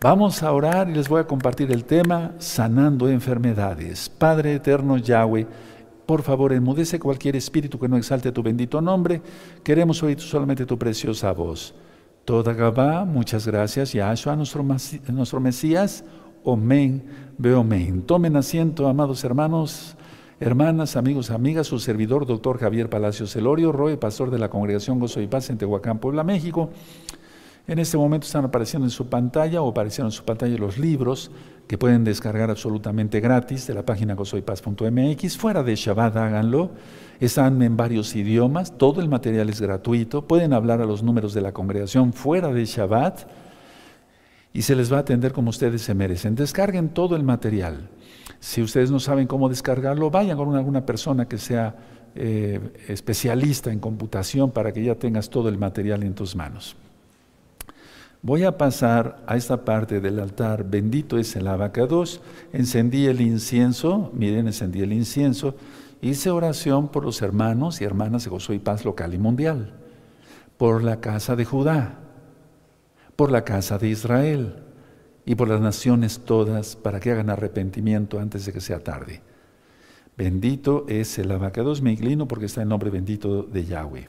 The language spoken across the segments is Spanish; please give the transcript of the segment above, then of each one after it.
Vamos a orar y les voy a compartir el tema sanando enfermedades. Padre eterno Yahweh, por favor, enmudece cualquier espíritu que no exalte tu bendito nombre. Queremos oír solamente tu preciosa voz. Toda Gabá, muchas gracias. Yahshua, nuestro, nuestro Mesías. Veo omen. Tomen asiento, amados hermanos, hermanas, amigos, amigas, su servidor, doctor Javier Palacios Celorio, Roe, pastor de la Congregación Gozo y Paz en Tehuacán, Puebla, México. En este momento están apareciendo en su pantalla o aparecieron en su pantalla los libros que pueden descargar absolutamente gratis de la página gozoypaz.mx. Fuera de Shabbat háganlo. Están en varios idiomas, todo el material es gratuito. Pueden hablar a los números de la congregación fuera de Shabbat y se les va a atender como ustedes se merecen. Descarguen todo el material. Si ustedes no saben cómo descargarlo, vayan con alguna persona que sea eh, especialista en computación para que ya tengas todo el material en tus manos. Voy a pasar a esta parte del altar, bendito es el abacados, encendí el incienso, miren, encendí el incienso, hice oración por los hermanos y hermanas de Gozo y Paz local y mundial, por la casa de Judá, por la casa de Israel y por las naciones todas para que hagan arrepentimiento antes de que sea tarde. Bendito es el abacados, me inclino porque está el nombre bendito de Yahweh.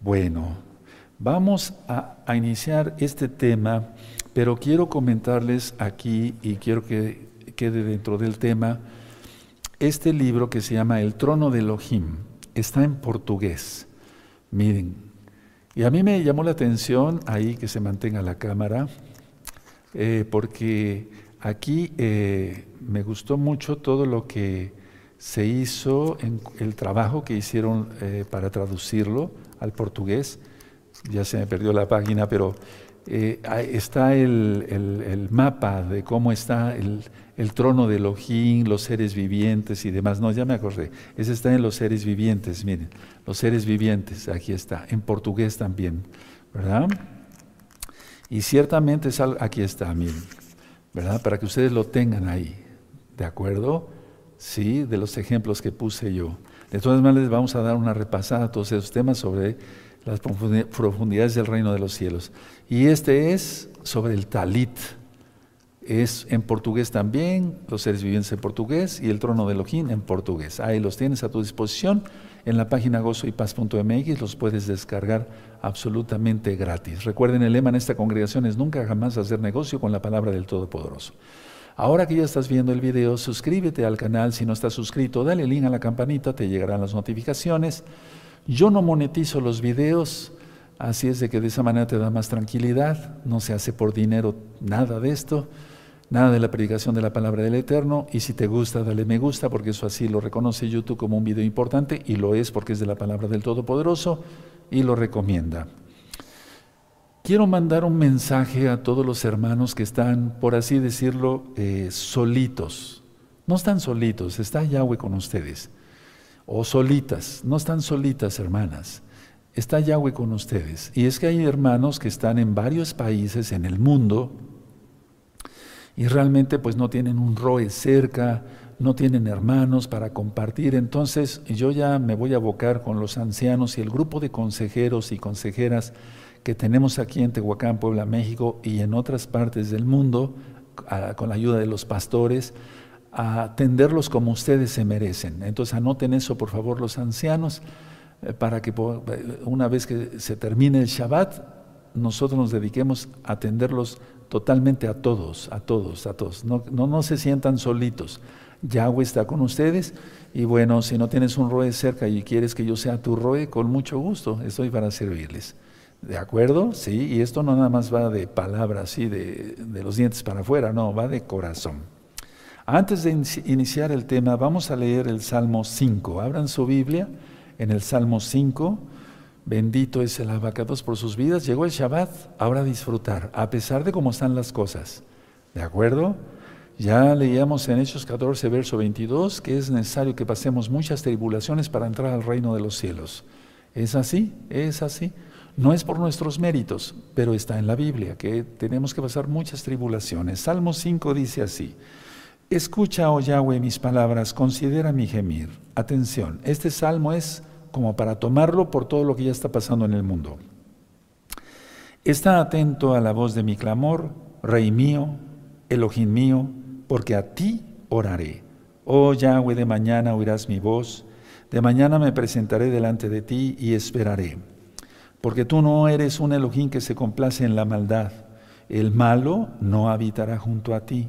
Bueno, Vamos a, iniciar este tema, pero quiero comentarles aquí y quiero que quede dentro del tema este libro que se llama El trono de Elohim. Está en portugués. Miren, y a mí me llamó la atención ahí que se mantenga la cámara, eh, porque aquí eh, me gustó mucho todo lo que se hizo, en el trabajo que hicieron eh, para traducirlo al portugués ya se me perdió la página, pero eh, está el, mapa de cómo está el, trono de Elohim, los seres vivientes y demás. No, ya me acordé. Ese está en los seres vivientes, miren, los seres vivientes, aquí está, en portugués también, ¿verdad? Y ciertamente es aquí está, miren, ¿verdad? Para que ustedes lo tengan ahí, ¿de acuerdo? Sí, de los ejemplos que puse yo. De todas maneras, vamos a dar una repasada a todos esos temas sobre las profundidades del reino de los cielos. Y este es sobre el talit. Es en portugués también, los seres vivientes en portugués y el trono de Elohim en portugués. Ahí los tienes a tu disposición en la página gozoypaz.mx, los puedes descargar absolutamente gratis. Recuerden, el lema en esta congregación es nunca jamás hacer negocio con la palabra del Todopoderoso. Ahora que ya estás viendo el video, suscríbete al canal. Si no estás suscrito, dale link a la campanita, te llegarán las notificaciones. Yo no monetizo los videos, así es de que de esa manera te da más tranquilidad, no se hace por dinero nada de esto, nada de la predicación de la palabra del Eterno, y si te gusta, dale me gusta, porque eso así lo reconoce YouTube como un video importante, y lo es porque es de la palabra del Todopoderoso, y lo recomienda. Quiero mandar un mensaje a todos los hermanos que están, por así decirlo, eh, solitos. No están solitos, está Yahweh con ustedes o solitas, no están solitas hermanas, está Yahweh con ustedes. Y es que hay hermanos que están en varios países en el mundo y realmente pues no tienen un ROE cerca, no tienen hermanos para compartir. Entonces yo ya me voy a abocar con los ancianos y el grupo de consejeros y consejeras que tenemos aquí en Tehuacán, Puebla, México y en otras partes del mundo, con la ayuda de los pastores, a atenderlos como ustedes se merecen. Entonces anoten eso, por favor, los ancianos, eh, para que eh, una vez que se termine el Shabbat, nosotros nos dediquemos a atenderlos totalmente a todos, a todos, a todos. No, no, se sientan solitos. Yahweh está con ustedes y bueno, si no tienes un roe cerca y quieres que yo sea tu roe, con mucho gusto, estoy para servirles. ¿De acuerdo? Sí, y esto no nada más va de palabras, sí, de, de los dientes para afuera, no, va de corazón. Antes de iniciar el tema, vamos a leer el Salmo 5. Abran su Biblia en el Salmo 5. Bendito es el abacados por sus vidas. Llegó el Shabbat, ahora disfrutar, a pesar de cómo están las cosas. ¿De acuerdo? Ya leíamos en Hechos 14, verso 22, que es necesario que pasemos muchas tribulaciones para entrar al reino de los cielos. ¿Es así? ¿Es así? No es por nuestros méritos, pero está en la Biblia, que tenemos que pasar muchas tribulaciones. Salmo 5 dice así. Escucha, oh Yahweh, mis palabras, considera mi gemir. Atención, este salmo es como para tomarlo por todo lo que ya está pasando en el mundo. Está atento a la voz de mi clamor, Rey mío, Elohim mío, porque a ti oraré. Oh Yahweh, de mañana oirás mi voz, de mañana me presentaré delante de ti y esperaré. Porque tú no eres un Elohim que se complace en la maldad. El malo no habitará junto a ti.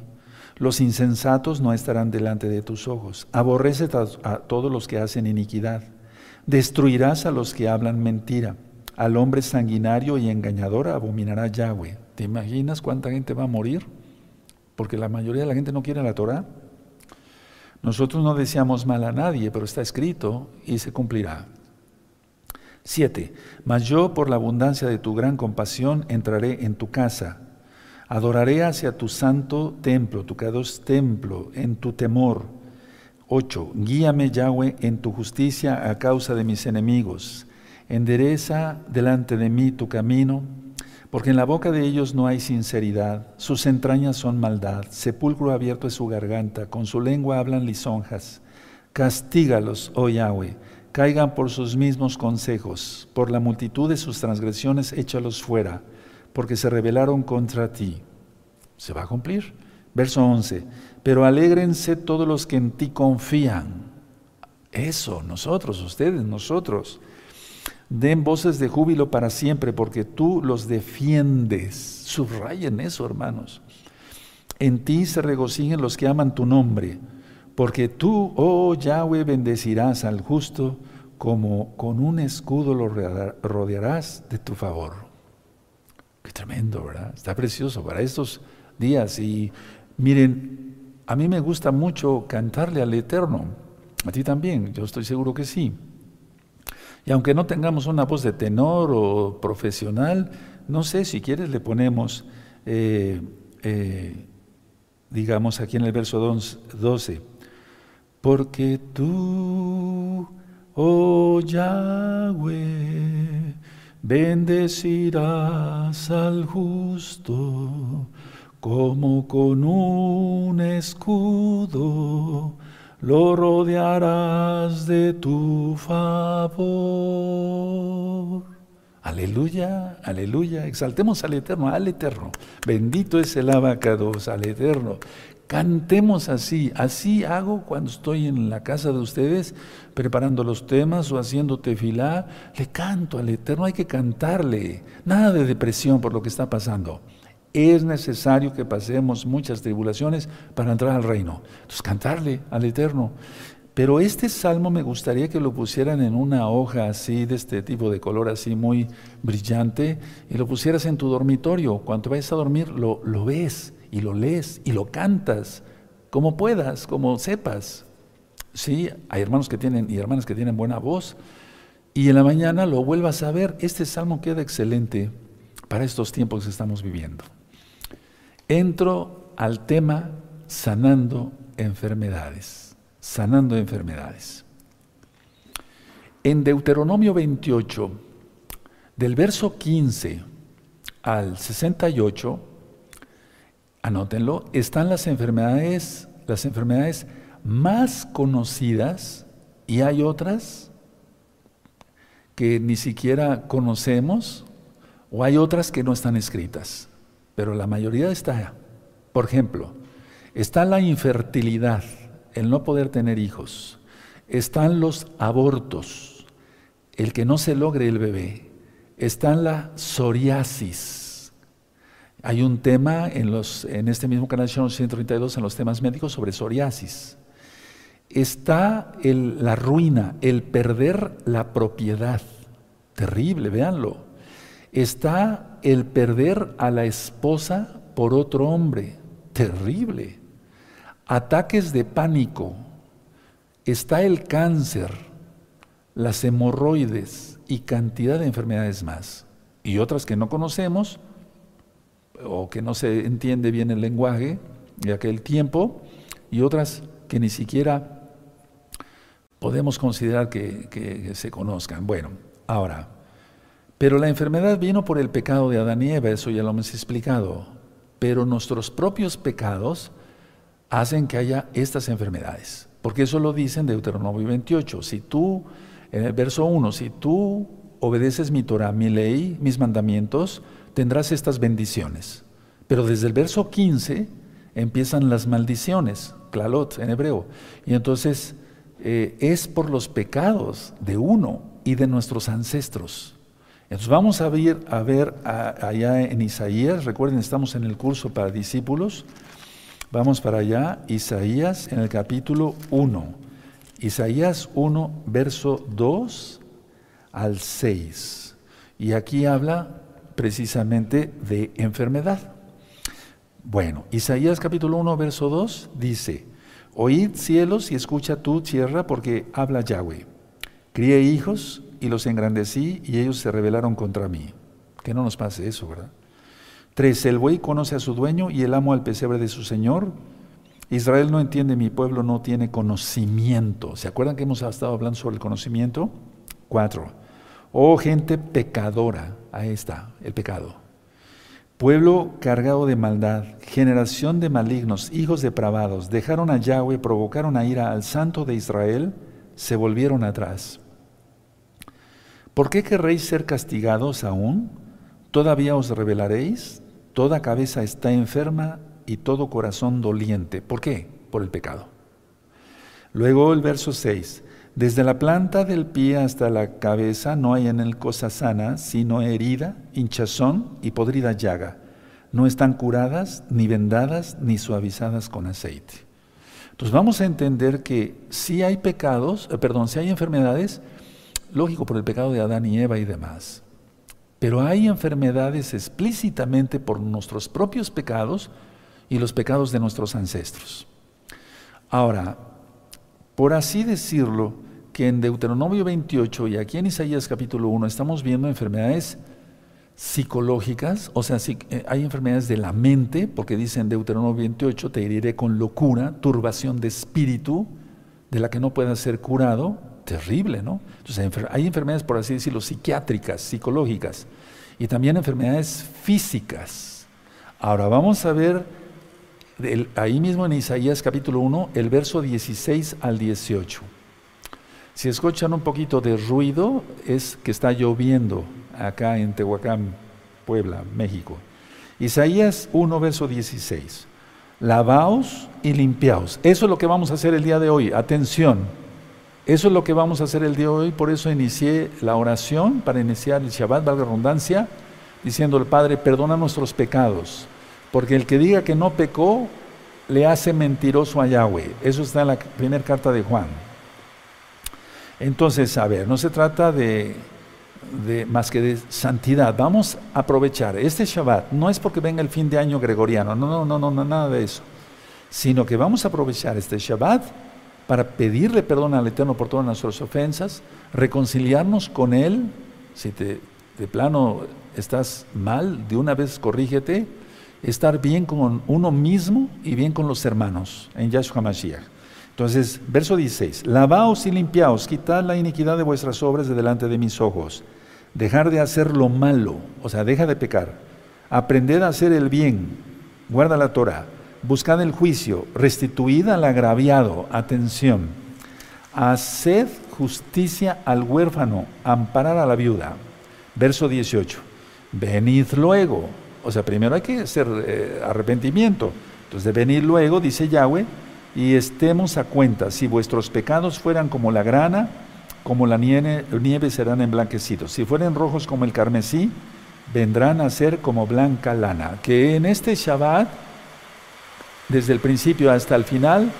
Los insensatos no estarán delante de tus ojos. Aborrece a todos los que hacen iniquidad. Destruirás a los que hablan mentira. Al hombre sanguinario y engañador abominará Yahweh. ¿Te imaginas cuánta gente va a morir? Porque la mayoría de la gente no quiere la Torah. Nosotros no deseamos mal a nadie, pero está escrito y se cumplirá. 7. Mas yo, por la abundancia de tu gran compasión, entraré en tu casa. Adoraré hacia tu santo templo, tu cados templo, en tu temor. 8. Guíame, Yahweh, en tu justicia a causa de mis enemigos. Endereza delante de mí tu camino, porque en la boca de ellos no hay sinceridad, sus entrañas son maldad, sepulcro abierto es su garganta, con su lengua hablan lisonjas. Castígalos, oh Yahweh, caigan por sus mismos consejos, por la multitud de sus transgresiones échalos fuera, porque se rebelaron contra ti. Se va a cumplir. Verso 11, pero alégrense todos los que en ti confían. Eso, nosotros, ustedes, nosotros Den voces de júbilo para siempre porque tú los defiendes. Subrayen eso, hermanos. En ti se regocijen los que aman tu nombre, porque tú, oh Yahweh, bendecirás al justo como con un escudo lo rodearás de tu favor. Tremendo, ¿verdad? Está precioso para estos días. Y miren, a mí me gusta mucho cantarle al Eterno. A ti también, yo estoy seguro que sí. Y aunque no tengamos una voz de tenor o profesional, no sé, si quieres le ponemos, eh, eh, digamos aquí en el verso 12, porque tú, oh Yahweh, bendecirás al justo como con un escudo lo rodearás de tu favor. Aleluya, aleluya, exaltemos al Eterno, al Eterno. Bendito es el abacados, al Eterno. Cantemos así, así hago cuando estoy en la casa de ustedes preparando los temas o haciendo tefilá, le canto al Eterno, hay que cantarle, nada de depresión por lo que está pasando es necesario que pasemos muchas tribulaciones para entrar al reino. Entonces, cantarle al Eterno. Pero este salmo me gustaría que lo pusieran en una hoja así, de este tipo de color así muy brillante, y lo pusieras en tu dormitorio. Cuando vayas a dormir, lo, lo ves y lo lees y lo cantas, como puedas, como sepas. Sí, hay hermanos que tienen y hermanas que tienen buena voz. Y en la mañana lo vuelvas a ver. Este salmo queda excelente para estos tiempos que estamos viviendo entro al tema sanando enfermedades, sanando enfermedades. En Deuteronomio 28, del verso 15 al 68, anótenlo, están las enfermedades, las enfermedades más conocidas y hay otras que ni siquiera conocemos o hay otras que no están escritas pero la mayoría está. Por ejemplo, está la infertilidad, el no poder tener hijos, están los abortos, el que no se logre el bebé, está la psoriasis. Hay un tema en, este mismo canal 132 en los temas médicos sobre psoriasis. Está la ruina, el perder la propiedad. Terrible, véanlo está el perder a la esposa por otro hombre. Terrible. Ataques de pánico. Está el cáncer, las hemorroides y cantidad de enfermedades más. Y otras que no conocemos o que no se entiende bien el lenguaje de aquel tiempo y otras que ni siquiera podemos considerar que, que se conozcan. Bueno, ahora, pero la enfermedad vino por el pecado de Adán y Eva, eso ya lo hemos explicado. Pero nuestros propios pecados hacen que haya estas enfermedades. Porque eso lo dice en Deuteronomio 28. Si tú, en el verso 1, si tú obedeces mi Torah, mi ley, mis mandamientos, tendrás estas bendiciones. Pero desde el verso 15 empiezan las maldiciones, clalot en hebreo. Y entonces eh, es por los pecados de uno y de nuestros ancestros. Entonces vamos a ver, a ver allá en Isaías, recuerden, estamos en el curso para discípulos, vamos para allá, Isaías en el capítulo 1. Isaías 1, verso 2 al 6. Y aquí habla precisamente de enfermedad. Bueno, Isaías capítulo 1, verso 2 dice, Oíd cielos y escucha tú tierra porque habla Yahweh. Crié hijos y los engrandecí y ellos se rebelaron contra mí. Que no nos pase eso, ¿verdad? Tres, el buey conoce a su dueño y el amo al pesebre de su señor. Israel no entiende, mi pueblo no tiene conocimiento. ¿Se acuerdan que hemos estado hablando sobre el conocimiento? Cuatro. Oh gente pecadora, ahí está, el pecado. Pueblo cargado de maldad, generación de malignos, hijos depravados, dejaron a Yahweh, provocaron a ira al santo de Israel, se volvieron atrás. ¿Por qué querréis ser castigados aún? ¿Todavía os revelaréis? Toda cabeza está enferma y todo corazón doliente. ¿Por qué? Por el pecado. Luego el verso 6. Desde la planta del pie hasta la cabeza no hay en él cosa sana, sino herida, hinchazón y podrida llaga. No están curadas, ni vendadas, ni suavizadas con aceite. Entonces vamos a entender que si hay pecados, eh, perdón, si hay enfermedades, lógico por el pecado de Adán y Eva y demás. Pero hay enfermedades explícitamente por nuestros propios pecados y los pecados de nuestros ancestros. Ahora, por así decirlo, que en Deuteronomio 28 y aquí en Isaías capítulo 1 estamos viendo enfermedades psicológicas, o sea, eh, hay enfermedades de la mente, porque dice en Deuteronomio 28, te heriré con locura, turbación de espíritu, de la que no pueda ser curado, terrible, ¿no? Entonces hay enfermedades, por así decirlo, psiquiátricas, psicológicas, y también enfermedades físicas. Ahora vamos a ver ahí mismo en Isaías capítulo 1, el verso 16 al 18. Si escuchan un poquito de ruido, es que está lloviendo acá en Tehuacán, Puebla, México. Isaías 1, verso 16. Lavaos y limpiaos. Eso es lo que vamos a hacer el día de hoy. Atención. Eso es lo que vamos a hacer el día de hoy, por eso inicié la oración para iniciar el Shabbat, valga redundancia, diciendo al Padre, perdona nuestros pecados, porque el que diga que no pecó, le hace mentiroso a Yahweh. Eso está en la primera carta de Juan. Entonces, a ver, no se trata de, más que de santidad. Vamos a aprovechar este Shabbat. No es porque venga el fin de año gregoriano, no, no, no, no, nada de eso. Sino que vamos a aprovechar este Shabbat para pedirle perdón al Eterno por todas nuestras ofensas, reconciliarnos con Él, si te, de plano estás mal, de una vez corrígete, estar bien con uno mismo y bien con los hermanos en Yahshua Mashiach. Entonces, verso 16, lavaos y limpiaos, quitad la iniquidad de vuestras obras de delante de mis ojos, dejar de hacer lo malo, o sea, deja de pecar, aprended a hacer el bien, guarda la Torah, buscad el juicio, restituid al agraviado, atención, haced justicia al huérfano, amparar a la viuda. Verso 18, venid luego, o sea, primero hay que hacer eh, arrepentimiento, entonces de venir luego, dice Yahweh, y estemos a cuenta, si vuestros pecados fueran como la grana, como la nieve, nieve serán emblanquecidos, si fueren rojos como el carmesí, vendrán a ser como blanca lana. Que en este Shabbat desde el principio hasta el final,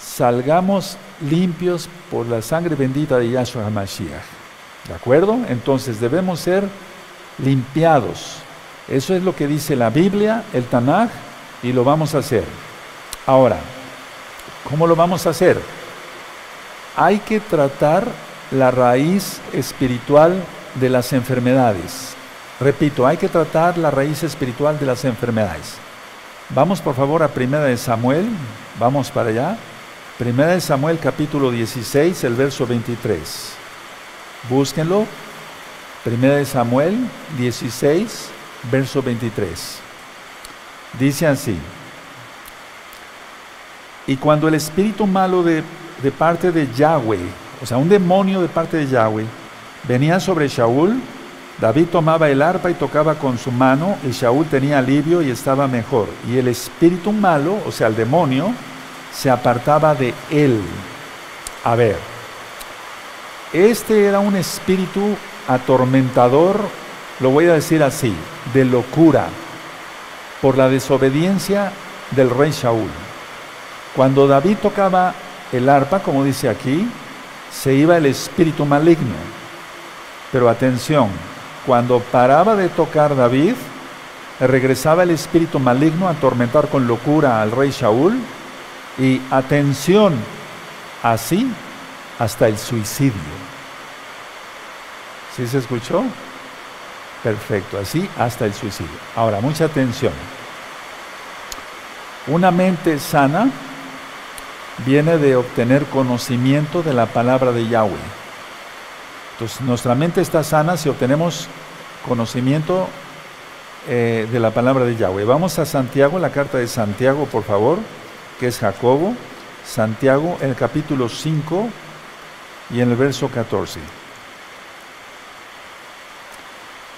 salgamos limpios por la sangre bendita de Yahshua HaMashiach. ¿De acuerdo? Entonces debemos ser limpiados. Eso es lo que dice la Biblia, el Tanaj, y lo vamos a hacer. Ahora, ¿cómo lo vamos a hacer? Hay que tratar la raíz espiritual de las enfermedades. Repito, hay que tratar la raíz espiritual de las enfermedades. Vamos por favor a Primera de Samuel, vamos para allá. Primera de Samuel capítulo 16, el verso 23. Búsquenlo. Primera de Samuel 16, verso 23. Dice así. Y cuando el espíritu malo de, de parte de Yahweh, o sea, un demonio de parte de Yahweh, venía sobre Shaul, David tomaba el arpa y tocaba con su mano, y Shaul tenía alivio y estaba mejor. Y el espíritu malo, o sea, el demonio, se apartaba de él. A ver, este era un espíritu atormentador, lo voy a decir así, de locura, por la desobediencia del rey Shaul. Cuando David tocaba el arpa, como dice aquí, se iba el espíritu maligno. Pero atención, cuando paraba de tocar David, regresaba el espíritu maligno a atormentar con locura al rey Shaul y atención, así hasta el suicidio. ¿Sí se escuchó? Perfecto, así hasta el suicidio. Ahora, mucha atención. Una mente sana viene de obtener conocimiento de la palabra de Yahweh. Entonces, nuestra mente está sana si obtenemos conocimiento eh, de la palabra de Yahweh. Vamos a Santiago, la carta de Santiago, por favor, que es Jacobo. Santiago, el capítulo 5 y en el verso 14.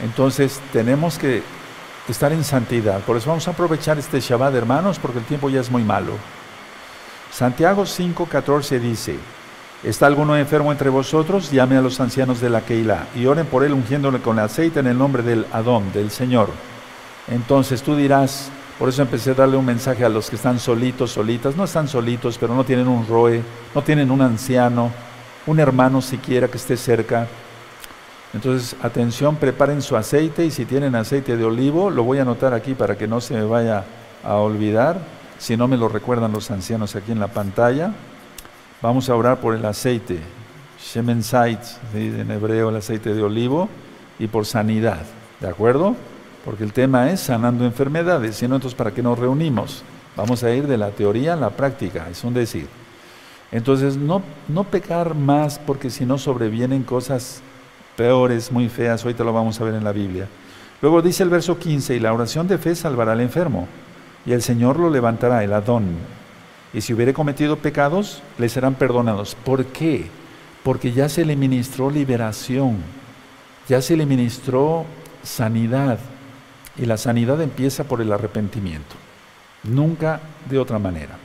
Entonces tenemos que estar en santidad. Por eso vamos a aprovechar este Shabbat, hermanos, porque el tiempo ya es muy malo. Santiago 5:14 dice, ¿está alguno enfermo entre vosotros? Llame a los ancianos de la Keilah y oren por él ungiéndole con aceite en el nombre del Adón, del Señor. Entonces tú dirás, por eso empecé a darle un mensaje a los que están solitos, solitas, no están solitos, pero no tienen un roe, no tienen un anciano, un hermano siquiera que esté cerca. Entonces, atención, preparen su aceite y si tienen aceite de olivo, lo voy a anotar aquí para que no se me vaya a olvidar, si no me lo recuerdan los ancianos aquí en la pantalla. Vamos a orar por el aceite, Shemen en hebreo el aceite de olivo, y por sanidad, ¿de acuerdo? Porque el tema es sanando enfermedades, si no, entonces ¿para qué nos reunimos? Vamos a ir de la teoría a la práctica, es un decir. Entonces, no, no pecar más porque si no sobrevienen cosas peores, muy feas, ahorita lo vamos a ver en la Biblia. Luego dice el verso 15, y la oración de fe salvará al enfermo, y el Señor lo levantará, el Adón. Y si hubiere cometido pecados, le serán perdonados. ¿Por qué? Porque ya se le ministró liberación, ya se le ministró sanidad, y la sanidad empieza por el arrepentimiento, nunca de otra manera.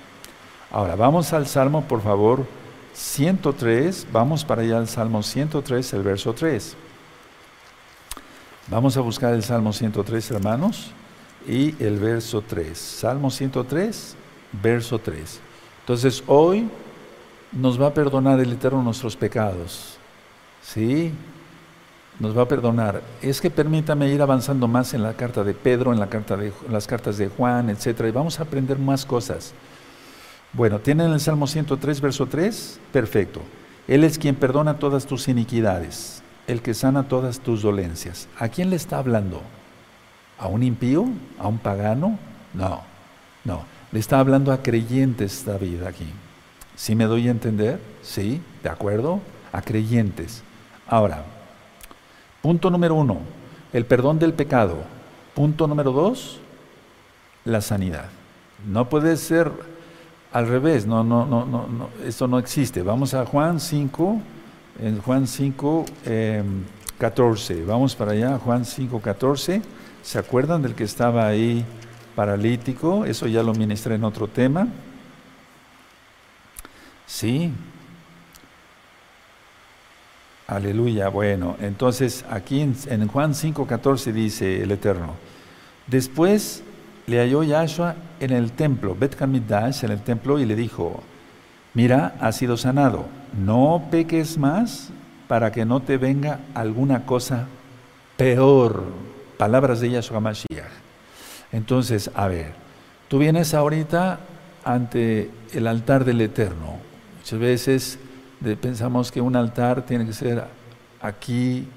Ahora, vamos al Salmo, por favor, 103, vamos para allá al Salmo 103, el verso 3. Vamos a buscar el Salmo 103, hermanos, y el verso 3. Salmo 103, verso 3. Entonces, hoy nos va a perdonar el Eterno nuestros pecados. ¿Sí? Nos va a perdonar. Es que permítame ir avanzando más en la carta de Pedro, en, la carta de, las cartas de Juan, etcétera, y vamos a aprender más cosas. Bueno, ¿tienen el Salmo 103, verso 3? Perfecto. Él es quien perdona todas tus iniquidades, el que sana todas tus dolencias. ¿A quién le está hablando? ¿A un impío? ¿A un pagano? No, no. Le está hablando a creyentes David aquí. ¿Sí me doy a entender? Sí, de acuerdo. A creyentes. Ahora, punto número uno, el perdón del pecado. Punto número dos, la sanidad. No puede ser al revés, no, no, no, no, no, esto no existe. Vamos a Juan 5, en Juan 5, 14. Em, Vamos para allá, Juan 5, 14. ¿Se acuerdan del que estaba ahí paralítico? Eso ya lo ministré en otro tema. Sí. Aleluya. Bueno, entonces aquí en, en Juan 5, 14 dice el Eterno. Después le halló Yahshua en el templo, Bet Hamidash, en el templo, y le dijo, mira, has sido sanado, no peques más para que no te venga alguna cosa peor. Palabras de Yahshua Mashiach. Entonces, a ver, tú vienes ahorita ante el altar del Eterno. Muchas veces pensamos que un altar tiene que ser aquí,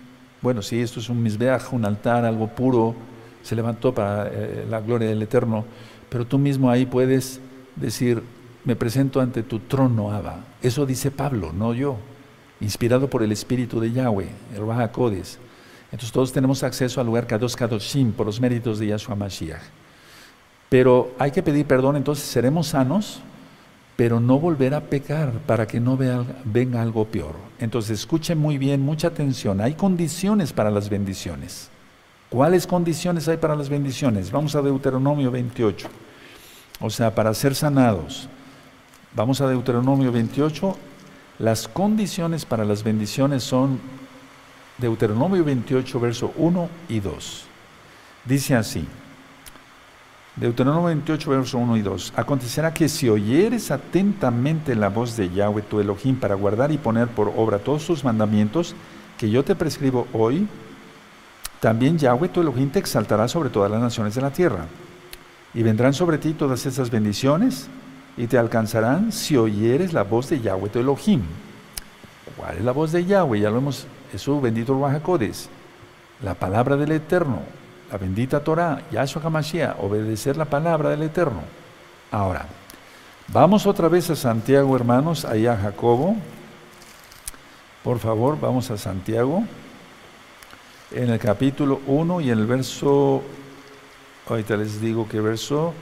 bueno, sí, esto es un misbeaj, un altar, algo puro, se levantó para eh, la gloria del Eterno, pero tú mismo ahí puedes decir, me presento ante tu trono, Abba. Eso dice Pablo, no yo, inspirado por el Espíritu de Yahweh, el Raja Entonces todos tenemos acceso al lugar Kadosh Kadoshim por los méritos de Yahshua Mashiach. Pero hay que pedir perdón, entonces seremos sanos pero no volver a pecar para que no venga algo peor. Entonces escuchen muy bien, mucha atención. Hay condiciones para las bendiciones. ¿Cuáles condiciones hay para las bendiciones? Vamos a Deuteronomio 28. O sea, para ser sanados. Vamos a Deuteronomio 28. Las condiciones para las bendiciones son Deuteronomio 28, verso 1 y 2. Dice así. Deuteronomio 28, verso 1 y 2. Acontecerá que si oyeres atentamente la voz de Yahweh tu Elohim para guardar y poner por obra todos sus mandamientos que yo te prescribo hoy, también Yahweh tu Elohim te exaltará sobre todas las naciones de la tierra. Y vendrán sobre ti todas esas bendiciones y te alcanzarán si oyeres la voz de Yahweh tu Elohim. ¿Cuál es la voz de Yahweh? Ya lo hemos, eso bendito Ruajacodes, la palabra del Eterno la bendita Torah, Yahshua HaMashiach, obedecer la palabra del Eterno. Ahora, vamos otra vez a Santiago, hermanos, allá a Jacobo. Por favor, vamos a Santiago. En el capítulo 1 y en el verso, ahorita les digo que verso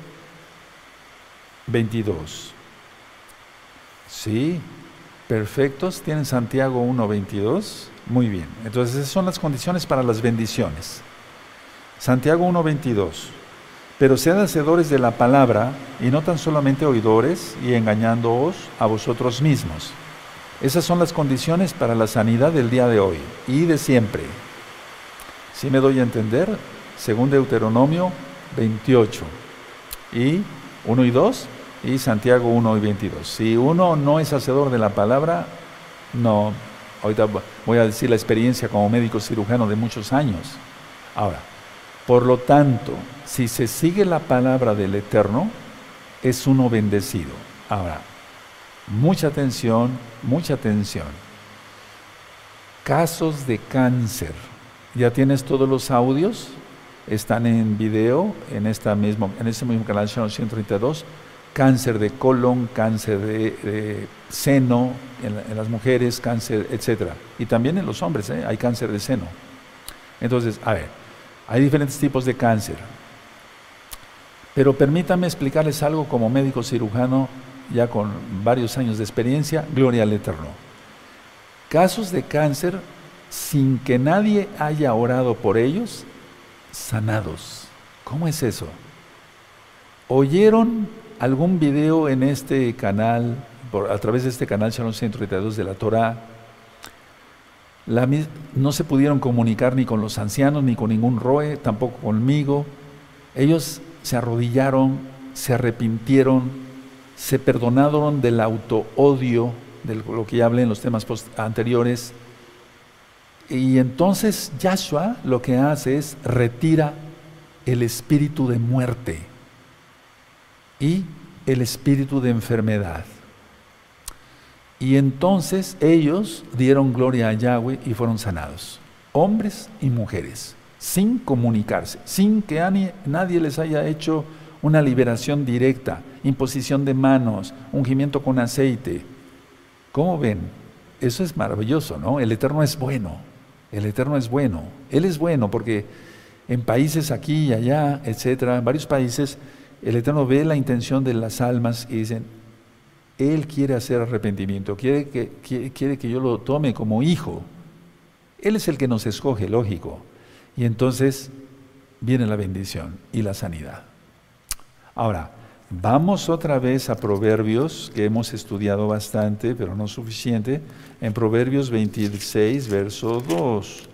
22. ¿Sí? Perfectos. ¿Tienen Santiago 1, 22? Muy bien. Entonces, esas son las condiciones para las bendiciones. Santiago 1:22. Pero sean hacedores de la palabra y no tan solamente oidores y engañándoos a vosotros mismos. Esas son las condiciones para la sanidad del día de hoy y de siempre. Si me doy a entender, según Deuteronomio 28 y 1 y 2 y Santiago 1 y 22. Si uno no es hacedor de la palabra, no, ahorita voy a decir la experiencia como médico cirujano de muchos años. Ahora, por lo tanto, si se sigue la palabra del Eterno, es uno bendecido. Ahora, mucha atención, mucha atención. Casos de cáncer. ¿Ya tienes todos los audios? Están en video en, esta mismo, en este mismo canal 132. Cáncer de colon, cáncer de, seno en, las mujeres, cáncer, etc. Y también en los hombres ¿eh? hay cáncer de seno. Entonces, a ver, hay diferentes tipos de cáncer. Pero permítanme explicarles algo como médico cirujano, ya con varios años de experiencia, gloria al Eterno. Casos de cáncer sin que nadie haya orado por ellos, sanados. ¿Cómo es eso? ¿Oyeron algún video en este canal, a través de este canal Shalom 132 de la Torah, no se pudieron comunicar ni con los ancianos, ni con ningún roe, tampoco conmigo. Ellos se arrodillaron, se arrepintieron, se perdonaron del auto-odio, de lo que ya hablé en los temas anteriores. Y entonces Yahshua lo que hace es retira el espíritu de muerte y el espíritu de enfermedad. Y entonces ellos dieron gloria a Yahweh y fueron sanados, hombres y mujeres, sin comunicarse, sin que nadie les haya hecho una liberación directa, imposición de manos, ungimiento con aceite. ¿Cómo ven? Eso es maravilloso, ¿no? El Eterno es bueno, el Eterno es bueno, Él es bueno porque en países aquí y allá, etcétera, en varios países, el Eterno ve la intención de las almas y dicen, él quiere hacer arrepentimiento, quiere que, quiere, que yo lo tome como hijo. Él es el que nos escoge, lógico. Y entonces viene la bendición y la sanidad. Ahora, vamos otra vez a Proverbios, que hemos estudiado bastante, pero no suficiente. En Proverbios 26, verso 2.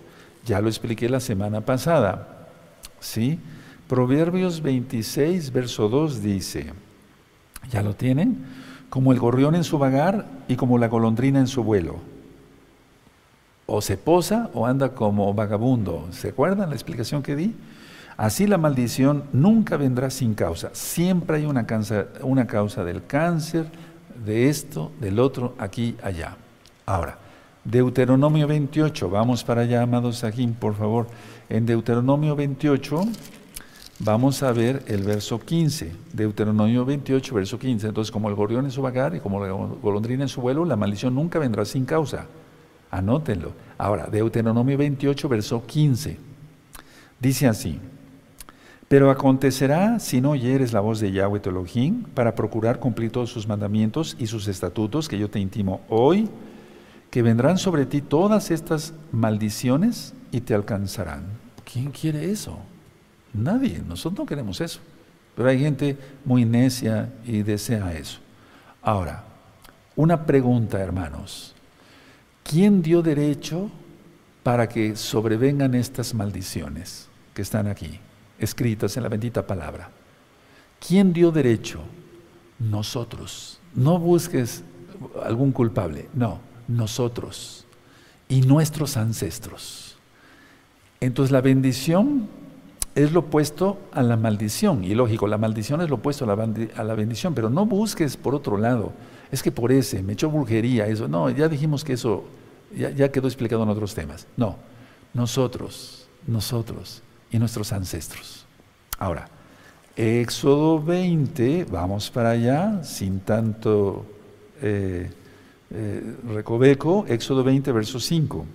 Ya lo expliqué la semana pasada. ¿Sí? Proverbios 26, verso 2 dice, ¿ya lo tienen? como el gorrión en su vagar y como la golondrina en su vuelo. O se posa o anda como vagabundo. ¿Se acuerdan la explicación que di? Así la maldición nunca vendrá sin causa. Siempre hay una causa, una causa del cáncer, de esto, del otro, aquí, allá. Ahora, Deuteronomio 28, vamos para allá, amados aquí, por favor. En Deuteronomio 28, Vamos a ver el verso 15, Deuteronomio 28, verso 15. Entonces, como el gorrión en su vagar y como la golondrina en su vuelo, la maldición nunca vendrá sin causa. Anótenlo. Ahora, Deuteronomio 28, verso 15. Dice así, Pero acontecerá si no oyeres la voz de Yahweh tu Elohim para procurar cumplir todos sus mandamientos y sus estatutos que yo te intimo hoy, que vendrán sobre ti todas estas maldiciones y te alcanzarán. ¿Quién quiere eso? Nadie, nosotros no queremos eso. Pero hay gente muy necia y desea eso. Ahora, una pregunta, hermanos. ¿Quién dio derecho para que sobrevengan estas maldiciones que están aquí? escritas en la bendita palabra. ¿Quién dio derecho? Nosotros. No busques algún culpable, no, nosotros y nuestros ancestros. Entonces la bendición es lo opuesto a la maldición. Y lógico, la maldición es lo opuesto a la, bendición, pero no busques por otro lado. Es que por ese, me echó brujería, eso. No, ya dijimos que eso ya, quedó explicado en otros temas. No, nosotros, nosotros y nuestros ancestros. Ahora, Éxodo 20, vamos para allá, sin tanto eh, eh, recoveco, Éxodo 20, verso 5.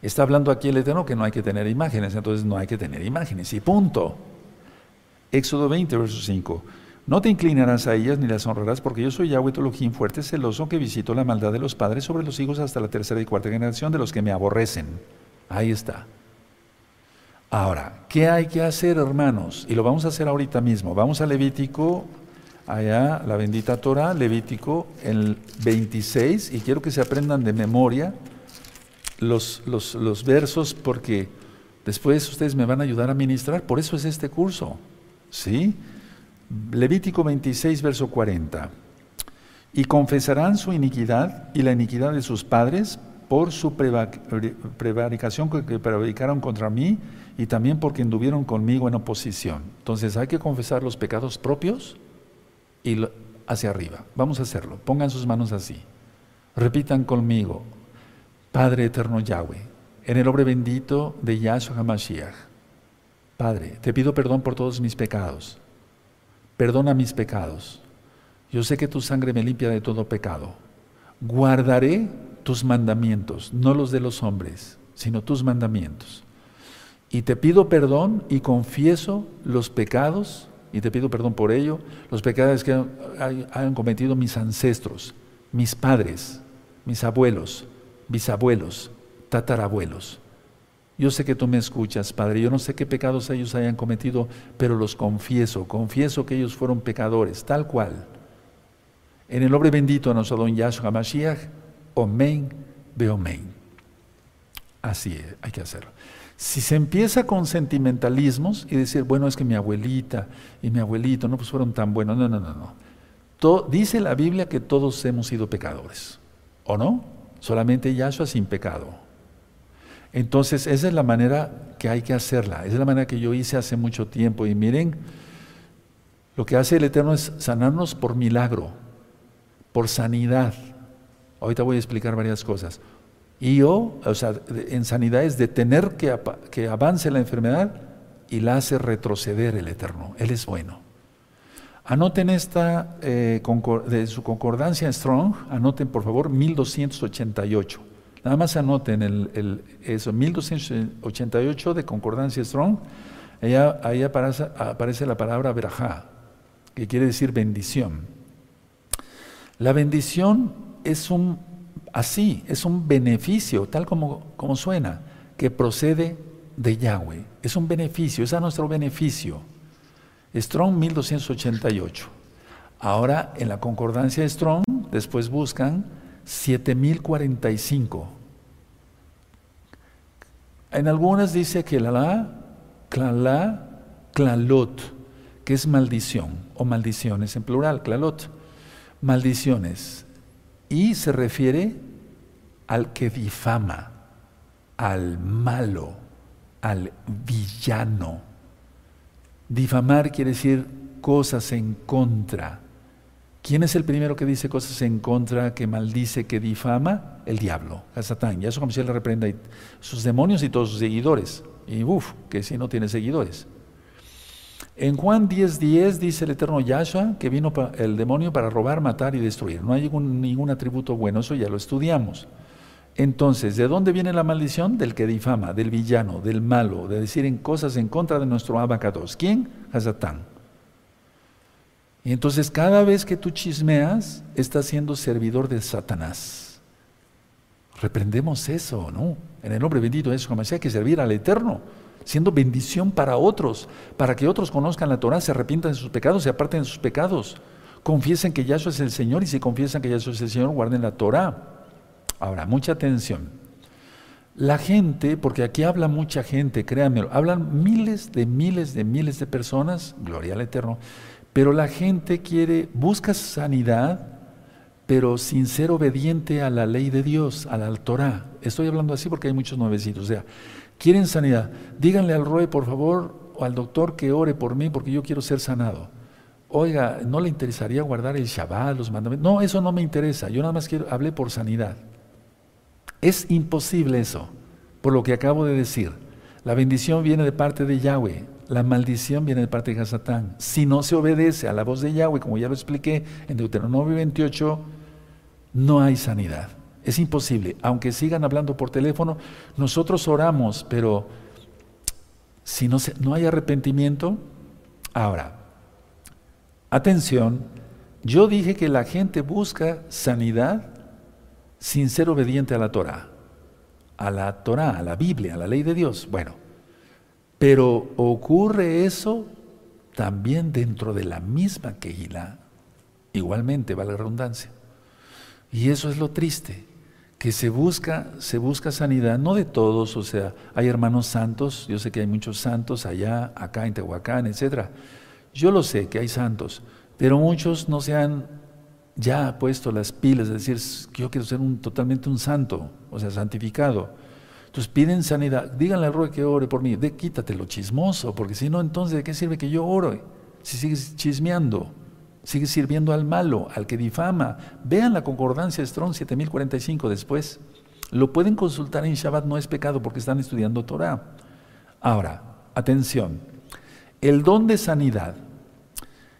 Está hablando aquí el Eterno que no hay que tener imágenes, entonces no hay que tener imágenes, y punto. Éxodo 20, verso 5. No te inclinarás a ellas ni las honrarás, porque yo soy Yahweh Tolojín, fuerte, celoso, que visito la maldad de los padres sobre los hijos hasta la tercera y cuarta generación de los que me aborrecen. Ahí está. Ahora, ¿qué hay que hacer, hermanos? Y lo vamos a hacer ahorita mismo. Vamos a Levítico, allá, la bendita Torah, Levítico, el 26, y quiero que se aprendan de memoria los, los, versos, porque después ustedes me van a ayudar a ministrar. Por eso es este curso. ¿Sí? Levítico 26, verso 40. Y confesarán su iniquidad y la iniquidad de sus padres por su prevaricación que prevaricaron contra mí y también porque anduvieron conmigo en oposición. Entonces hay que confesar los pecados propios y hacia arriba. Vamos a hacerlo. Pongan sus manos así. Repitan conmigo, Padre eterno Yahweh, en el nombre bendito de Yahshua HaMashiach. Padre, te pido perdón por todos mis pecados. Perdona mis pecados. Yo sé que tu sangre me limpia de todo pecado. Guardaré tus mandamientos, no los de los hombres, sino tus mandamientos. Y te pido perdón y confieso los pecados, y te pido perdón por ello, los pecados que han cometido mis ancestros, mis padres, mis abuelos, bisabuelos, tatarabuelos. Yo sé que tú me escuchas, Padre. Yo no sé qué pecados ellos hayan cometido, pero los confieso. Confieso que ellos fueron pecadores, tal cual. En el nombre bendito de nuestro don Yahshua Mashiach, Omen, Beomen. Así hay que hacerlo. Si se empieza con sentimentalismos y decir, bueno, es que mi abuelita y mi abuelito no pues fueron tan buenos, no, no, no, no. dice la Biblia que todos hemos sido pecadores, ¿o no? Solamente Yahshua sin pecado. Entonces, esa es la manera que hay que hacerla, esa es la manera que yo hice hace mucho tiempo. Y miren, lo que hace el Eterno es sanarnos por milagro, por sanidad. Ahorita voy a explicar varias cosas. Y yo, o sea, en sanidad es detener que, que avance la enfermedad y la hace retroceder el Eterno. Él es bueno. Anoten esta eh, de su concordancia Strong, anoten por favor 1288. Nada más anoten el, eso, 1288 de concordancia Strong. ahí aparece, aparece la palabra verajá, que quiere decir bendición. La bendición es un así, es un beneficio, tal como, como suena, que procede de Yahweh. Es un beneficio, es a nuestro beneficio. Strong 1288. Ahora en la concordancia de Strong, después buscan 7045. En algunas dice que la la, clalá, clalot, que es maldición o maldiciones en plural, clalot. Maldiciones y se refiere al que difama, al malo, al villano. Difamar quiere decir cosas en contra. ¿Quién es el primero que dice cosas en contra, que maldice, que difama? El diablo, el Satán. Y eso como si él le reprenda a sus demonios y todos sus seguidores. Y uff, que si no tiene seguidores. En Juan 10:10 dice el eterno Yahshua que vino el demonio para robar, matar y destruir. No hay ningún, atributo bueno, eso ya lo estudiamos. Entonces, ¿de dónde viene la maldición? Del que difama, del villano, del malo, de decir en cosas en contra de nuestro abacados. ¿Quién? Hazatán. Y entonces cada vez que tú chismeas, estás siendo servidor de Satanás. Reprendemos eso, ¿no? En el nombre bendito de Jesús, hay que servir al Eterno, siendo bendición para otros, para que otros conozcan la Torah, se arrepientan de sus pecados, se aparten de sus pecados, confiesen que Yahshua es el Señor y si confiesan que Yahshua es el Señor, guarden la Torah. Ahora, mucha atención. La gente, porque aquí habla mucha gente, créanme, hablan miles de miles de miles de personas, gloria al Eterno, pero la gente quiere, busca sanidad, pero sin ser obediente a la ley de Dios, a la Torah. Estoy hablando así porque hay muchos nuevecitos. O sea, quieren sanidad. Díganle al Roe, por favor, o al doctor que ore por mí porque yo quiero ser sanado. Oiga, ¿no le interesaría guardar el Shabbat, los mandamientos? No, eso no me interesa. Yo nada más quiero, hablé por sanidad. Es imposible eso, por lo que acabo de decir. La bendición viene de parte de Yahweh, la maldición viene de parte de Hasatán. Si no se obedece a la voz de Yahweh, como ya lo expliqué en Deuteronomio 28, no hay sanidad. Es imposible. Aunque sigan hablando por teléfono, nosotros oramos, pero si no, no hay arrepentimiento, ahora, atención, yo dije que la gente busca sanidad sin ser obediente a la Torah, a la Torah, a la Biblia, a la ley de Dios. Bueno, pero ocurre eso también dentro de la misma Kehilá, igualmente, vale la redundancia. Y eso es lo triste, que se busca, se busca sanidad, no de todos, o sea, hay hermanos santos, yo sé que hay muchos santos allá, acá en Tehuacán, etc. Yo lo sé que hay santos, pero muchos no se han ya ha puesto las pilas, es decir, yo quiero ser un, totalmente un santo, o sea, santificado. Entonces piden sanidad, díganle al rey que ore por mí, de, quítate lo chismoso, porque si no, entonces ¿de qué sirve que yo ore? Si sigues chismeando, sigues sirviendo al malo, al que difama. Vean la concordancia de Strong 7045 después. Lo pueden consultar en Shabbat, no es pecado porque están estudiando Torah. Ahora, atención, el don de sanidad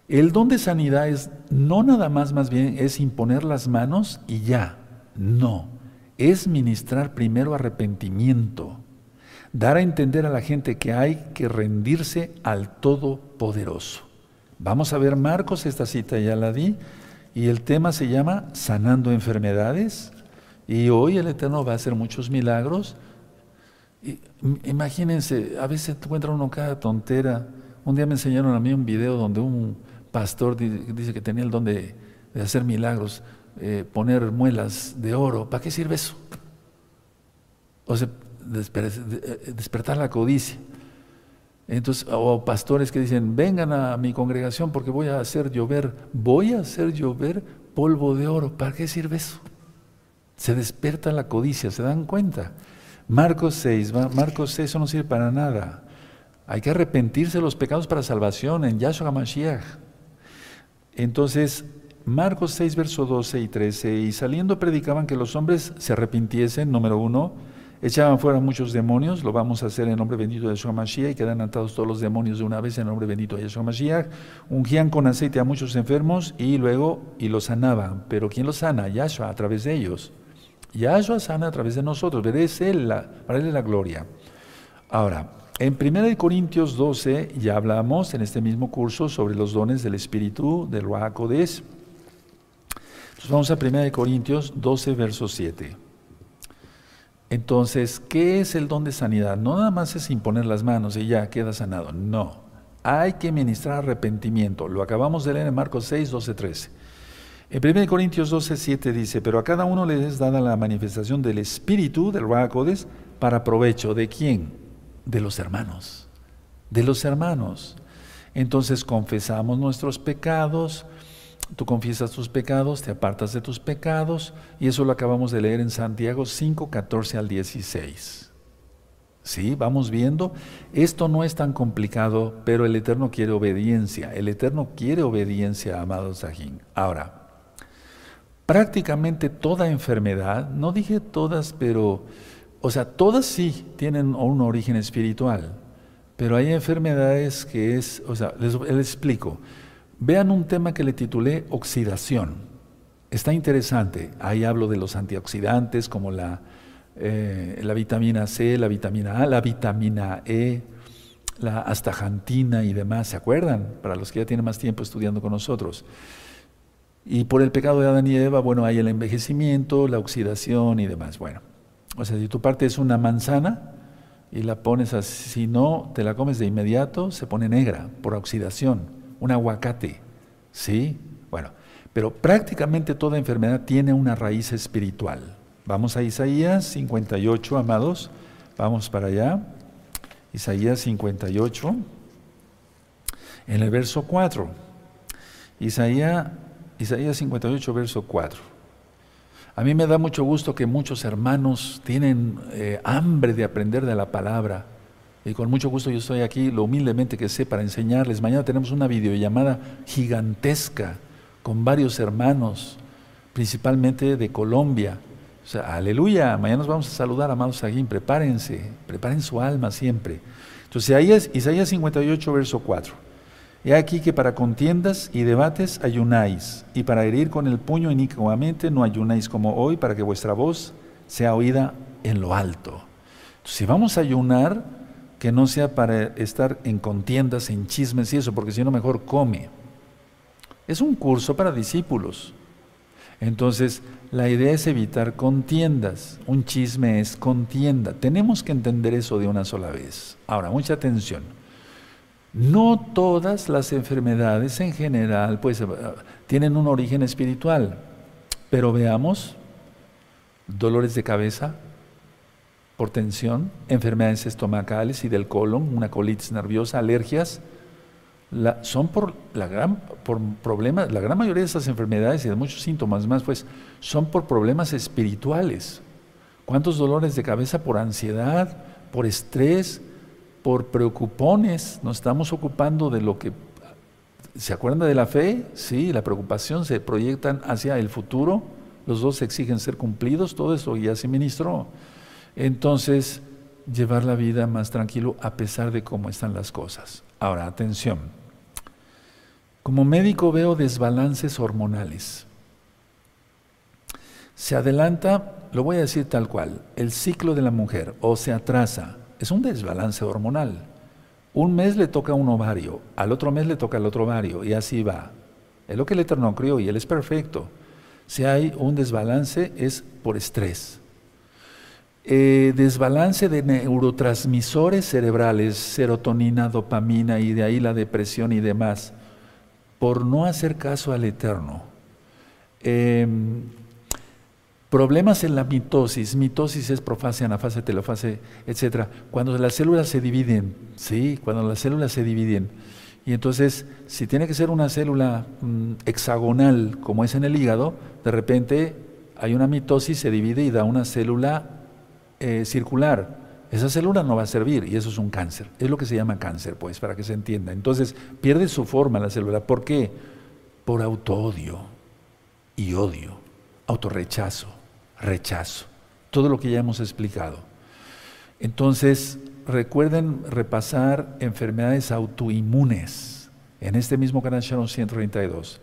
el don de sanidad es no nada más, más bien es imponer las manos y ya. No, es ministrar primero arrepentimiento, dar a entender a la gente que hay que rendirse al Todopoderoso. Vamos a ver Marcos, esta cita ya la di, y el tema se llama Sanando enfermedades, y hoy el Eterno va a hacer muchos milagros. imagínense, a veces encuentra uno cada tontera. Un día me enseñaron a mí un video donde un pastor dice que tenía el don de, hacer milagros, eh, poner muelas de oro. ¿Para qué sirve eso? O sea, eh, despertar la codicia. Entonces, o pastores que dicen, vengan a mi congregación porque voy a hacer llover, voy a hacer llover polvo de oro. ¿Para qué sirve eso? Se despierta la codicia, ¿se dan cuenta? Marcos 6, Marcos 6, eso no sirve para nada. Hay que arrepentirse de los pecados para salvación en Yahshua Mashiach. Entonces, Marcos 6, verso 12 y 13, y saliendo predicaban que los hombres se arrepintiesen, número uno, echaban fuera muchos demonios, lo vamos a hacer en nombre bendito de Yeshua Mashiach, y quedan atados todos los demonios de una vez en nombre bendito de Yeshua Mashiach, ungían con aceite a muchos enfermos y luego, y los sanaban. Pero ¿quién los sana? Yahshua, a través de ellos. Yahshua sana a través de nosotros, es Él, la, para Él la gloria. Ahora, en 1 Corintios 12 ya hablamos en este mismo curso sobre los dones del Espíritu del Ruach Entonces vamos a 1 Corintios 12, verso 7. Entonces, ¿qué es el don de sanidad? No nada más es imponer las manos y ya queda sanado. No. Hay que ministrar arrepentimiento. Lo acabamos de leer en Marcos 6, 12, 13. En 1 Corintios 12, 7 dice, pero a cada uno le es dada la manifestación del Espíritu, del Ruach para provecho de quién? De los hermanos, de los hermanos. Entonces confesamos nuestros pecados, tú confiesas tus pecados, te apartas de tus pecados, y eso lo acabamos de leer en Santiago 5, 14 al 16. Sí, vamos viendo, esto no es tan complicado, pero el Eterno quiere obediencia, el Eterno quiere obediencia, amado Sajín. Ahora, prácticamente toda enfermedad, no dije todas, pero o sea, todas sí tienen un origen espiritual, pero hay enfermedades que es, o sea, les, explico. Vean un tema que le titulé oxidación. Está interesante. Ahí hablo de los antioxidantes como la, eh, la vitamina C, la vitamina A, la vitamina E, la astaxantina y demás, ¿se acuerdan? Para los que ya tienen más tiempo estudiando con nosotros. Y por el pecado de Adán y Eva, bueno, hay el envejecimiento, la oxidación y demás. Bueno, o sea, si tu parte es una manzana y la pones así, si no te la comes de inmediato, se pone negra por oxidación. Un aguacate, ¿sí? Bueno, pero prácticamente toda enfermedad tiene una raíz espiritual. Vamos a Isaías 58, amados. Vamos para allá. Isaías 58, en el verso 4. Isaías, Isaías 58, verso 4. A mí me da mucho gusto que muchos hermanos tienen eh, hambre de aprender de la palabra. Y con mucho gusto yo estoy aquí, lo humildemente que sé, para enseñarles. Mañana tenemos una videollamada gigantesca con varios hermanos, principalmente de Colombia. O sea, aleluya, mañana nos vamos a saludar, amados Saguín, prepárense, preparen su alma siempre. Entonces, es Isaías 58, verso 4. He aquí que para contiendas y debates ayunáis, y para herir con el puño inicuamente no ayunáis como hoy, para que vuestra voz sea oída en lo alto. si vamos a ayunar, que no sea para estar en contiendas, en chismes y eso, porque si no mejor come. Es un curso para discípulos. Entonces, la idea es evitar contiendas. Un chisme es contienda. Tenemos que entender eso de una sola vez. Ahora, mucha atención. No todas las enfermedades en general pues, eh, tienen un origen espiritual, pero veamos dolores de cabeza por tensión, enfermedades estomacales y del colon, una colitis nerviosa, alergias, son por la gran por problemas, la gran mayoría de esas enfermedades y de muchos síntomas más, pues son por problemas espirituales. ¿Cuántos dolores de cabeza por ansiedad, por estrés, por preocupones? Nos estamos ocupando de lo que ¿Se acuerdan de la fe? Sí, la preocupación se proyectan hacia el futuro, los dos exigen ser cumplidos, todo eso ya se ministró. Entonces, llevar la vida más tranquilo a pesar de cómo están las cosas. Ahora, atención. Como médico veo desbalances hormonales. Se adelanta, lo voy a decir tal cual, el ciclo de la mujer o se atrasa. Es un desbalance hormonal. Un mes le toca un ovario, al otro mes le toca el otro ovario y así va. Es lo que el Eterno crió y Él es perfecto. Si hay un desbalance es por estrés. Eh, desbalance de neurotransmisores cerebrales, serotonina, dopamina y de ahí la depresión y demás, por no hacer caso al Eterno. Em, problemas en la mitosis, mitosis es profase, anafase, telofase, etc. Cuando las células se dividen, sí, cuando las células se dividen, y entonces, si tiene que ser una célula mm, hexagonal, como es en el hígado, de repente hay una mitosis, se divide y da una célula eh, circular, esa célula no va a servir y eso es un cáncer. Es lo que se llama cáncer, pues, para que se entienda. Entonces, pierde su forma la célula. ¿Por qué? Por autoodio y odio, autorrechazo, rechazo. Todo lo que ya hemos explicado. Entonces, recuerden repasar enfermedades autoinmunes en este mismo canal Sharon 132.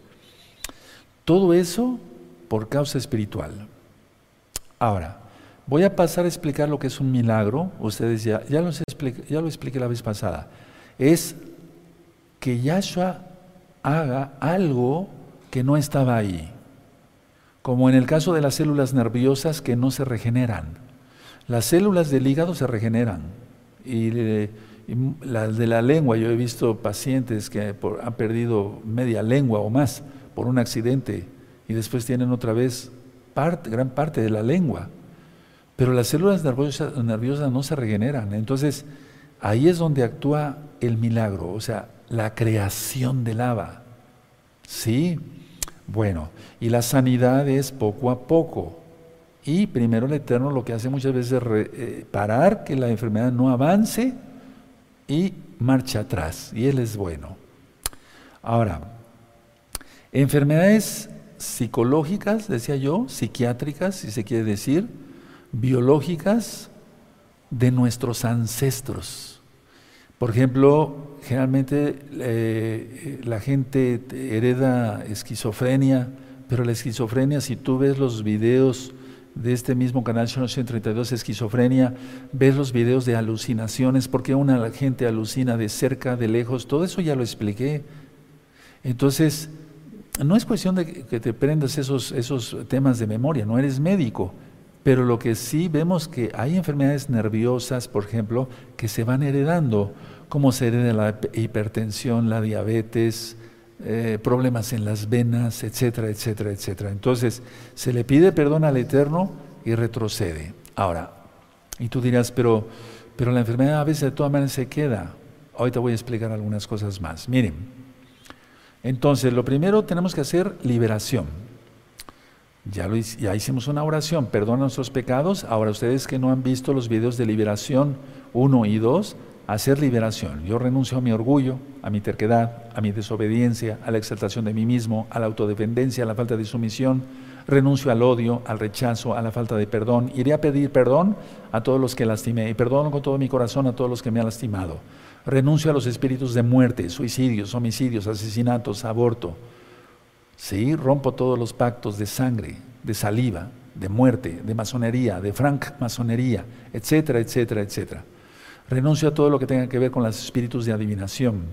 Todo eso por causa espiritual. Ahora, Voy a pasar a explicar lo que es un milagro. Ustedes ya, ya, ya lo expliqué la vez pasada. Es que Yahshua haga algo que no estaba ahí. Como en el caso de las células nerviosas que no se regeneran. Las células del hígado se regeneran. Y, las de la lengua, yo he visto pacientes que han perdido media lengua o más por un accidente y después tienen otra vez gran parte de la lengua. Pero las células nerviosas, no se regeneran. Entonces, ahí es donde actúa el milagro, o sea, la creación del lava. ¿Sí? Bueno, y la sanidad es poco a poco. Y primero el Eterno lo que hace muchas veces es eh, parar que la enfermedad no avance y marcha atrás. Y Él es bueno. Ahora, enfermedades psicológicas, decía yo, psiquiátricas, si se quiere decir, biológicas de nuestros ancestros. Por ejemplo, generalmente eh, la gente hereda esquizofrenia, pero la esquizofrenia, si tú ves los videos de este mismo canal 132 Esquizofrenia, ves los videos de alucinaciones, porque una gente alucina de cerca, de lejos, todo eso ya lo expliqué. Entonces, no es cuestión de que te prendas esos, esos temas de memoria, no eres médico, pero lo que sí vemos que hay enfermedades nerviosas, por ejemplo, que se van heredando, como se hereda la hipertensión, la diabetes, eh, problemas en las venas, etcétera, etcétera, etcétera. Entonces, se le pide perdón al Eterno y retrocede. Ahora, y tú dirás, pero, pero la enfermedad a veces de todas maneras se queda. Ahorita voy a explicar algunas cosas más. Miren, entonces, lo primero tenemos que hacer liberación. Ya, lo, ya hicimos una oración, perdona nuestros pecados. Ahora, ustedes que no han visto los videos de liberación 1 y 2, hacer liberación. Yo renuncio a mi orgullo, a mi terquedad, a mi desobediencia, a la exaltación de mí mismo, a la autodependencia, a la falta de sumisión. Renuncio al odio, al rechazo, a la falta de perdón. Iré a pedir perdón a todos los que lastimé y perdono con todo mi corazón a todos los que me han lastimado. Renuncio a los espíritus de muerte, suicidios, homicidios, asesinatos, aborto. Sí, rompo todos los pactos de sangre, de saliva, de muerte, de masonería, de franc masonería, etcétera, etcétera, etcétera renuncio a todo lo que tenga que ver con los espíritus de adivinación.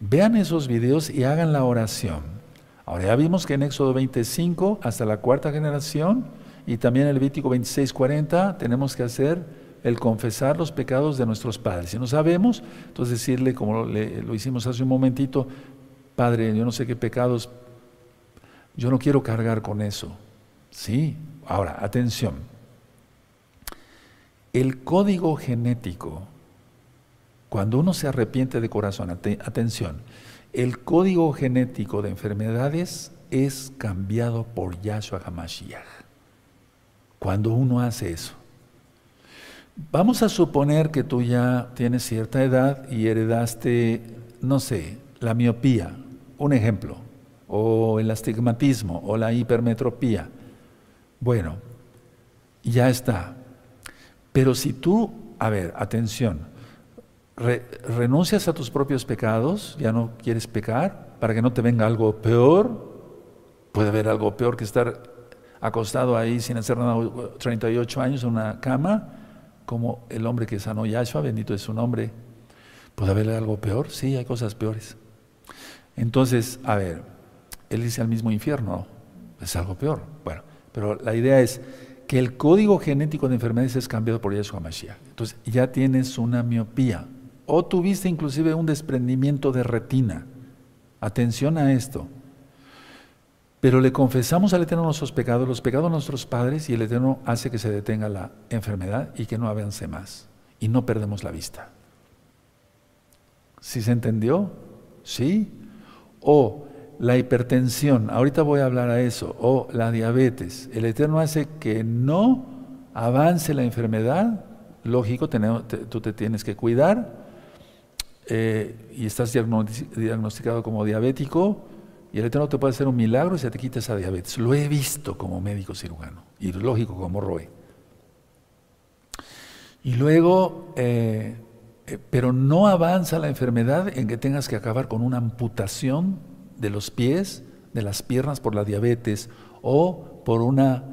Vean esos videos y hagan la oración. Ahora ya vimos que en Éxodo 25 hasta la cuarta generación y también en Levítico 26, 40 tenemos que hacer el confesar los pecados de nuestros padres. Si no sabemos, entonces decirle, como lo hicimos hace un momentito, Padre, yo no sé qué pecados, yo no quiero cargar con eso. Sí, ahora, atención. El código genético, cuando uno se arrepiente de corazón, atención, el código genético de enfermedades es cambiado por Yahshua HaMashiach. Cuando uno hace eso. Vamos a suponer que tú ya tienes cierta edad y heredaste, no sé, la miopía, un ejemplo, o el astigmatismo, o la hipermetropía. Bueno, ya está. Pero si tú, a ver, atención, renuncias a tus propios pecados, ya no quieres pecar, para que no te venga algo peor, puede haber algo peor que estar acostado ahí sin hacer nada 38 años en una cama, como el hombre que sanó Yahshua, bendito es su nombre. ¿Puede haber algo peor? Sí, hay cosas peores. Entonces, a ver, él dice al mismo infierno, es algo peor. Bueno, pero la idea es, que el código genético de enfermedades es cambiado por Yeshua Mashiach. Entonces ya tienes una miopía o tuviste inclusive un desprendimiento de retina. Atención a esto. Pero le confesamos al Eterno nuestros pecados, los pecados de nuestros padres, y el Eterno hace que se detenga la enfermedad y que no avance más. Y no perdemos la vista. ¿Sí se entendió? ¿Sí? O la hipertensión, ahorita voy a hablar a eso, o la diabetes, el Eterno hace que no avance la enfermedad, lógico, tú te tienes que cuidar eh, y estás diagnosticado como diabético y el Eterno te puede hacer un milagro y se te quita esa diabetes. Lo he visto como médico cirujano y lógico como Roe. Y luego, eh, eh, pero no avanza la enfermedad en que tengas que acabar con una amputación de los pies, de las piernas por la diabetes o por una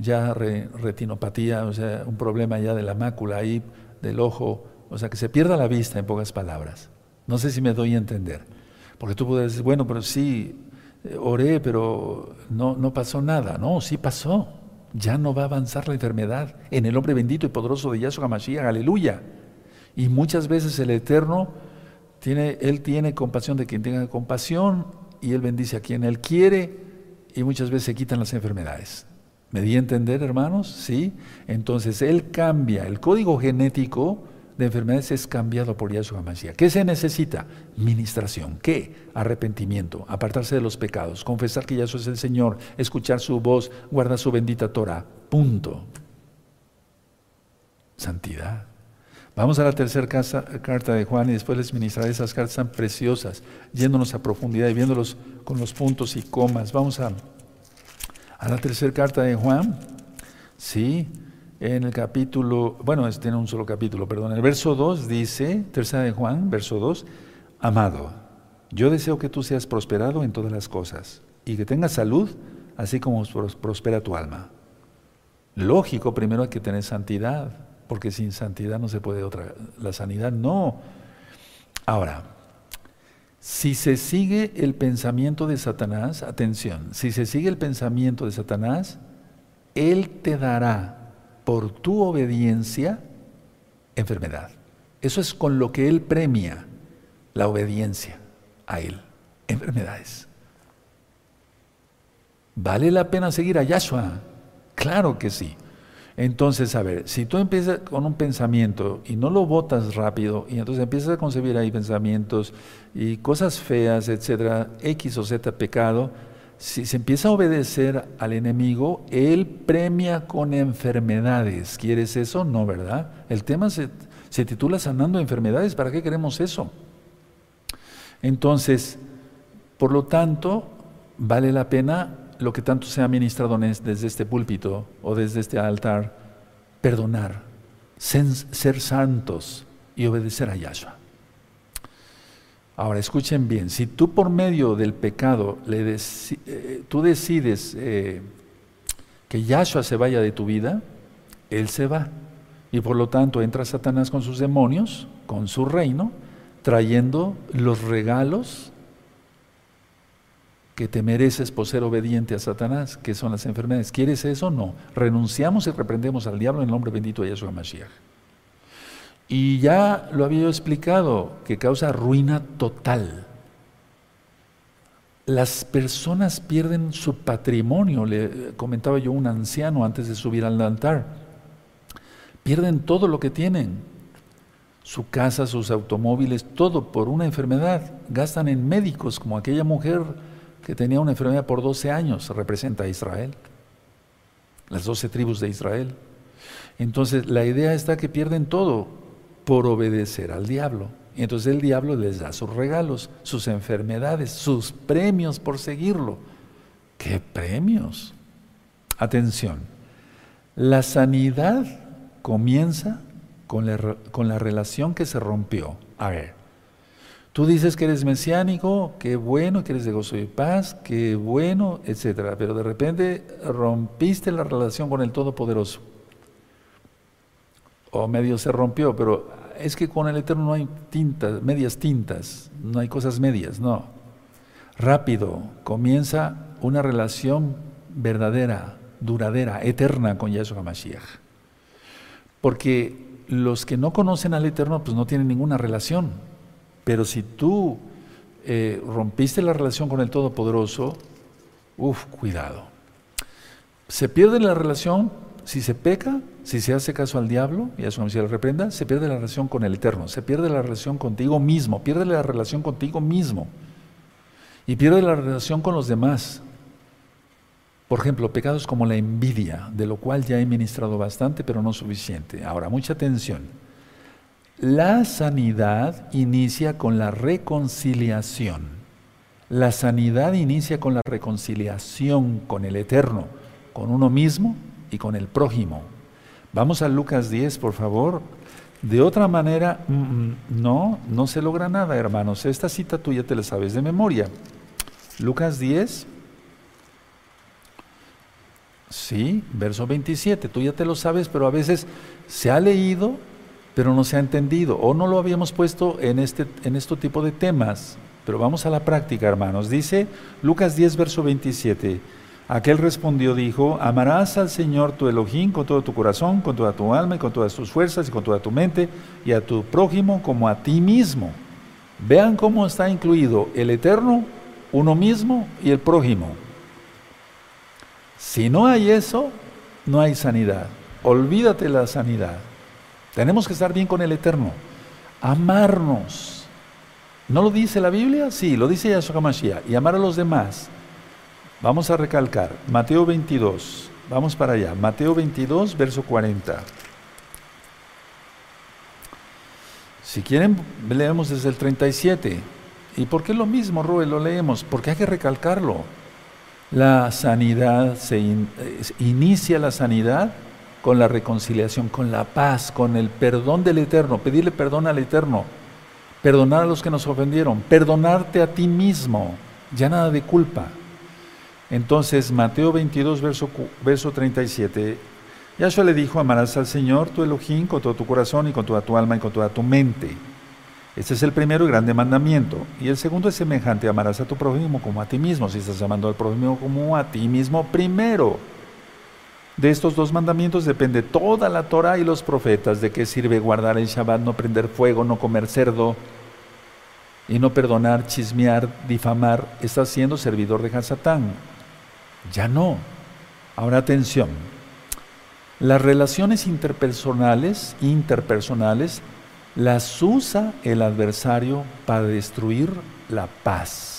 ya retinopatía, o sea, un problema ya de la mácula ahí, del ojo, o sea, que se pierda la vista en pocas palabras. No sé si me doy a entender. Porque tú puedes decir, bueno, pero sí, eh, oré, pero no, no pasó nada. No, sí pasó. Ya no va a avanzar la enfermedad en el hombre bendito y poderoso de Yahshua HaMashiach, aleluya. Y muchas veces el Eterno tiene, Él tiene compasión de quien tenga compasión y Él bendice a quien Él quiere y muchas veces se quitan las enfermedades. ¿Me di a entender, hermanos? Sí. Entonces Él cambia. El código genético de enfermedades es cambiado por Yahshua Mashiach. ¿Qué se necesita? Ministración. ¿Qué? Arrepentimiento, apartarse de los pecados, confesar que Yahshua es el Señor, escuchar su voz, guardar su bendita Torah. Punto. Santidad. Vamos a la tercera carta de Juan y después les ministraré esas cartas tan preciosas, yéndonos a profundidad y viéndolos con los puntos y comas. Vamos a, a la tercera carta de Juan, sí, en el capítulo, bueno, tiene un solo capítulo, perdón, el verso 2 dice, tercera de Juan, verso 2, amado, yo deseo que tú seas prosperado en todas las cosas y que tengas salud, así como prospera tu alma. Lógico, primero hay que tener santidad, porque sin santidad no se puede otra. La sanidad no. Ahora, si se sigue el pensamiento de Satanás, atención, si se sigue el pensamiento de Satanás, él te dará por tu obediencia enfermedad. Eso es con lo que él premia la obediencia a él, enfermedades. ¿Vale la pena seguir a Yahshua? Claro que sí. Entonces, a ver, si tú empiezas con un pensamiento y no lo botas rápido, y entonces empiezas a concebir ahí pensamientos y cosas feas, etcétera, X o Z pecado, si se empieza a obedecer al enemigo, él premia con enfermedades. ¿Quieres eso? No, ¿verdad? El tema se, se titula Sanando enfermedades. ¿Para qué queremos eso? Entonces, por lo tanto, vale la pena lo que tanto se ha ministrado desde este púlpito o desde este altar, perdonar, ser santos y obedecer a Yahshua. Ahora, escuchen bien, si tú por medio del pecado le eh, tú decides eh, que Yahshua se vaya de tu vida, Él se va. Y por lo tanto entra Satanás con sus demonios, con su reino, trayendo los regalos que te mereces por ser obediente a Satanás, que son las enfermedades. ¿Quieres eso? No. Renunciamos y reprendemos al diablo en el nombre bendito de Yeshua Mashiach. Y ya lo había explicado, que causa ruina total. Las personas pierden su patrimonio, le comentaba yo a un anciano antes de subir al altar. Pierden todo lo que tienen, su casa, sus automóviles, todo por una enfermedad. Gastan en médicos, como aquella mujer que tenía una enfermedad por 12 años, representa a Israel, las 12 tribus de Israel. Entonces la idea está que pierden todo por obedecer al diablo. Y entonces el diablo les da sus regalos, sus enfermedades, sus premios por seguirlo. ¿Qué premios? Atención, la sanidad comienza con la, con la relación que se rompió. A ver, Tú dices que eres mesiánico, qué bueno, que eres de gozo y paz, qué bueno, etcétera. Pero de repente rompiste la relación con el Todopoderoso. O medio se rompió, pero es que con el Eterno no hay tintas, medias tintas, no hay cosas medias, no. Rápido comienza una relación verdadera, duradera, eterna con Yahshua Mashiach. Porque los que no conocen al Eterno, pues no tienen ninguna relación. Pero si tú eh, rompiste la relación con el Todopoderoso, uff, cuidado. Se pierde la relación si se peca, si se hace caso al diablo, y a su le reprenda, se pierde la relación con el Eterno, se pierde la relación contigo mismo, pierde la relación contigo mismo y pierde la relación con los demás. Por ejemplo, pecados como la envidia, de lo cual ya he ministrado bastante, pero no suficiente. Ahora, mucha atención. La sanidad inicia con la reconciliación. La sanidad inicia con la reconciliación con el Eterno, con uno mismo y con el prójimo. Vamos a Lucas 10, por favor. De otra manera, mm, mm, no, no se logra nada, hermanos. Esta cita tú ya te la sabes de memoria. Lucas 10, sí, verso 27, tú ya te lo sabes, pero a veces se ha leído pero no se ha entendido o no lo habíamos puesto en este, en este tipo de temas. Pero vamos a la práctica, hermanos. Dice Lucas 10, verso 27. Aquel respondió, dijo, amarás al Señor tu Elohim con todo tu corazón, con toda tu alma y con todas tus fuerzas y con toda tu mente y a tu prójimo como a ti mismo. Vean cómo está incluido el eterno, uno mismo y el prójimo. Si no hay eso, no hay sanidad. Olvídate la sanidad. Tenemos que estar bien con el Eterno. Amarnos. ¿No lo dice la Biblia? Sí, lo dice Yahshua Mashiach. Y amar a los demás. Vamos a recalcar. Mateo 22. Vamos para allá. Mateo 22, verso 40. Si quieren, leemos desde el 37. ¿Y por qué lo mismo, Roe? Lo leemos. Porque hay que recalcarlo. La sanidad, se inicia la sanidad con la reconciliación, con la paz, con el perdón del Eterno, pedirle perdón al Eterno, perdonar a los que nos ofendieron, perdonarte a ti mismo, ya nada de culpa. Entonces, Mateo 22, verso, verso 37, Yahshua le dijo, amarás al Señor, tu Elohim, con todo tu corazón y con toda tu alma y con toda tu mente. Este es el primero y grande mandamiento. Y el segundo es semejante, amarás a tu prójimo como a ti mismo. Si estás llamando al prójimo como a ti mismo primero. De estos dos mandamientos depende toda la Torah y los profetas. ¿De qué sirve guardar el Shabbat, no prender fuego, no comer cerdo y no perdonar, chismear, difamar? Estás siendo servidor de Hasatán. Ya no. Ahora atención. Las relaciones interpersonales, interpersonales, las usa el adversario para destruir la paz.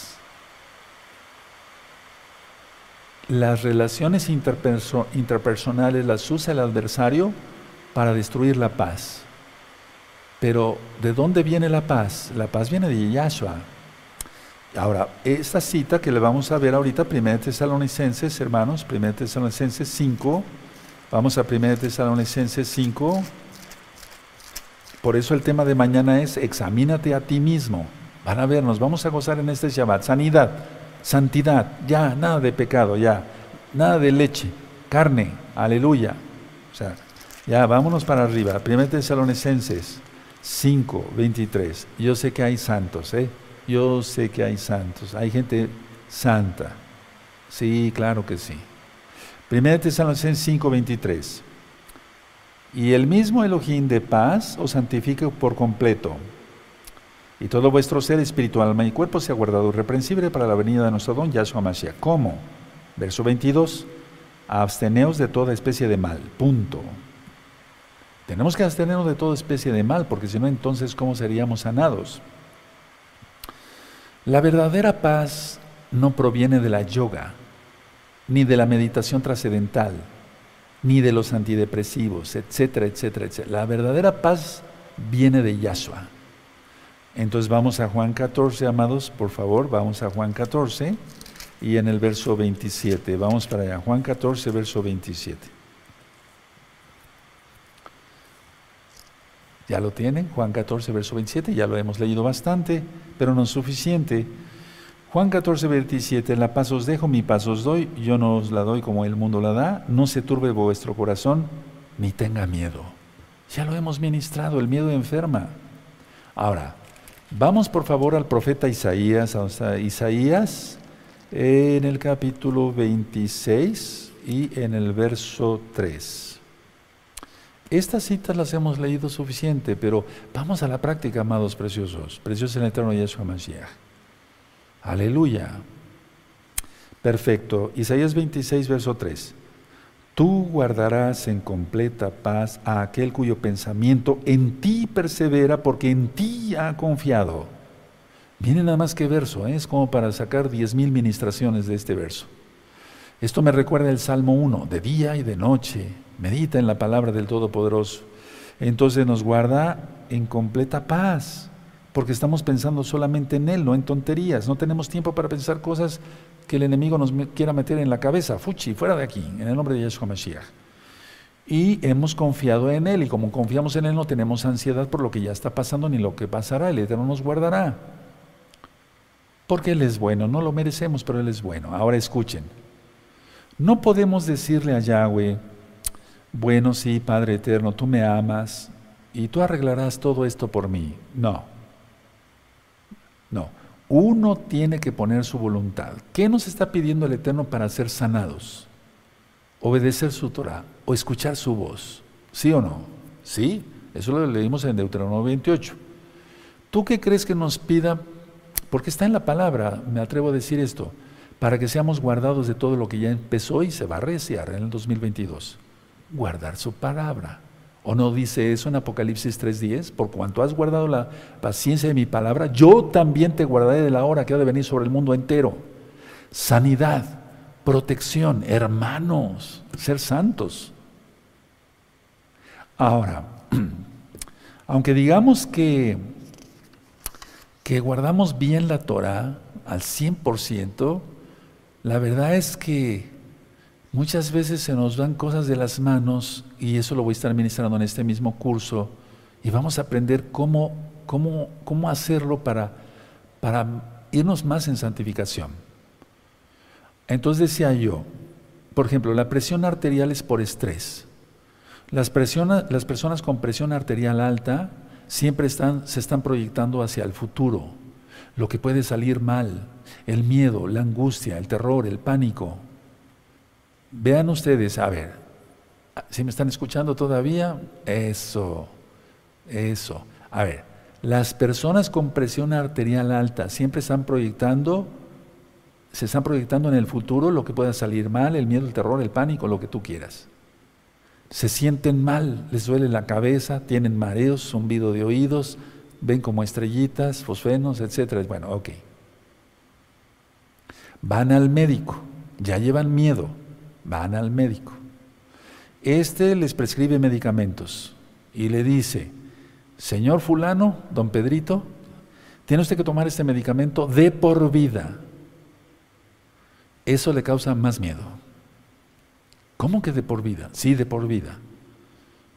Las relaciones interpersonales las usa el adversario para destruir la paz. Pero ¿de dónde viene la paz? La paz viene de Yahshua. Ahora, esta cita que le vamos a ver ahorita, 1 Tesalonicenses, hermanos, 1 Tesalonicenses 5, Vamos a 1 Tesalonicenses 5. Por eso el tema de mañana es examínate a ti mismo. Van a ver, nos vamos a gozar en este Shabbat. Sanidad, santidad, ya, nada de pecado, ya. Nada de leche, carne, aleluya. O sea, ya, vámonos para arriba. 1 Tesalonicenses 5, 23. Yo sé que hay santos, ¿eh? Yo sé que hay santos. Hay gente santa. Sí, claro que sí. 1 Tesalonicenses 5:23. Y el mismo Elohim de paz os santifique por completo. Y todo vuestro ser espiritual, alma y cuerpo sea guardado irreprensible para la venida de nuestro don Yahshua Mashiach. ¿Cómo? Verso 22. Absteneos de toda especie de mal. Punto. Tenemos que abstenernos de toda especie de mal, porque si no, entonces, ¿cómo seríamos sanados? La verdadera paz no proviene de la yoga, ni de la meditación trascendental, ni de los antidepresivos, etcétera, etcétera, etcétera. La verdadera paz viene de Yahshua. Entonces vamos a Juan 14, amados, por favor, vamos a Juan 14 y en el verso 27. Vamos para allá, Juan 14, verso 27. ¿Ya lo tienen? Juan 14, verso 27, ya lo hemos leído bastante, pero no es suficiente. Juan 14, 27, la paz os dejo, mi paz os doy, yo no os la doy como el mundo la da, no se turbe vuestro corazón, ni tenga miedo. Ya lo hemos ministrado, el miedo enferma. Ahora, vamos por favor al profeta Isaías, Isaías en el capítulo 26 y en el verso 3. Estas citas las hemos leído suficiente, pero vamos a la práctica, amados preciosos, preciosos en el eterno Yeshua Mashiach. Aleluya. Perfecto. Isaías 26, verso 3. Tú guardarás en completa paz a aquel cuyo pensamiento en ti persevera porque en ti ha confiado. Miren nada más que verso, ¿eh? es como para sacar diez mil ministraciones de este verso. Esto me recuerda el Salmo 1, de día y de noche, medita en la palabra del Todopoderoso. Entonces nos guarda en completa paz porque estamos pensando solamente en Él, no en tonterías. No tenemos tiempo para pensar cosas que el enemigo nos quiera meter en la cabeza. Fuchi, fuera de aquí, en el nombre de Yeshua Mashiach. Y hemos confiado en Él, y como confiamos en Él, no tenemos ansiedad por lo que ya está pasando ni lo que pasará. El Eterno nos guardará. Porque Él es bueno, no lo merecemos, pero Él es bueno. Ahora escuchen. No podemos decirle a Yahweh, bueno, sí, Padre Eterno, tú me amas y tú arreglarás todo esto por mí. No. No, uno tiene que poner su voluntad. ¿Qué nos está pidiendo el Eterno para ser sanados? Obedecer su Torah o escuchar su voz. ¿Sí o no? Sí, eso lo leímos en Deuteronomio 28. ¿Tú qué crees que nos pida? Porque está en la palabra, me atrevo a decir esto, para que seamos guardados de todo lo que ya empezó y se va a reciar en el 2022. Guardar su palabra. ¿O no dice eso en Apocalipsis 3:10? Por cuanto has guardado la paciencia de mi palabra, yo también te guardaré de la hora que ha de venir sobre el mundo entero. Sanidad, protección, hermanos, ser santos. Ahora, aunque digamos que, que guardamos bien la Torah al 100%, la verdad es que Muchas veces se nos dan cosas de las manos y eso lo voy a estar ministrando en este mismo curso y vamos a aprender cómo, cómo, cómo hacerlo para, para irnos más en santificación. Entonces decía yo, por ejemplo, la presión arterial es por estrés. Las, las personas con presión arterial alta siempre están, se están proyectando hacia el futuro, lo que puede salir mal, el miedo, la angustia, el terror, el pánico. Vean ustedes, a ver, si me están escuchando todavía, eso, eso. A ver, las personas con presión arterial alta siempre están proyectando, se están proyectando en el futuro lo que pueda salir mal, el miedo, el terror, el pánico, lo que tú quieras. Se sienten mal, les duele la cabeza, tienen mareos, zumbido de oídos, ven como estrellitas, fosfenos, etc. Bueno, ok. Van al médico, ya llevan miedo, van al médico. Este les prescribe medicamentos y le dice, señor fulano, don Pedrito, tiene usted que tomar este medicamento de por vida. Eso le causa más miedo. ¿Cómo que de por vida? Sí, de por vida.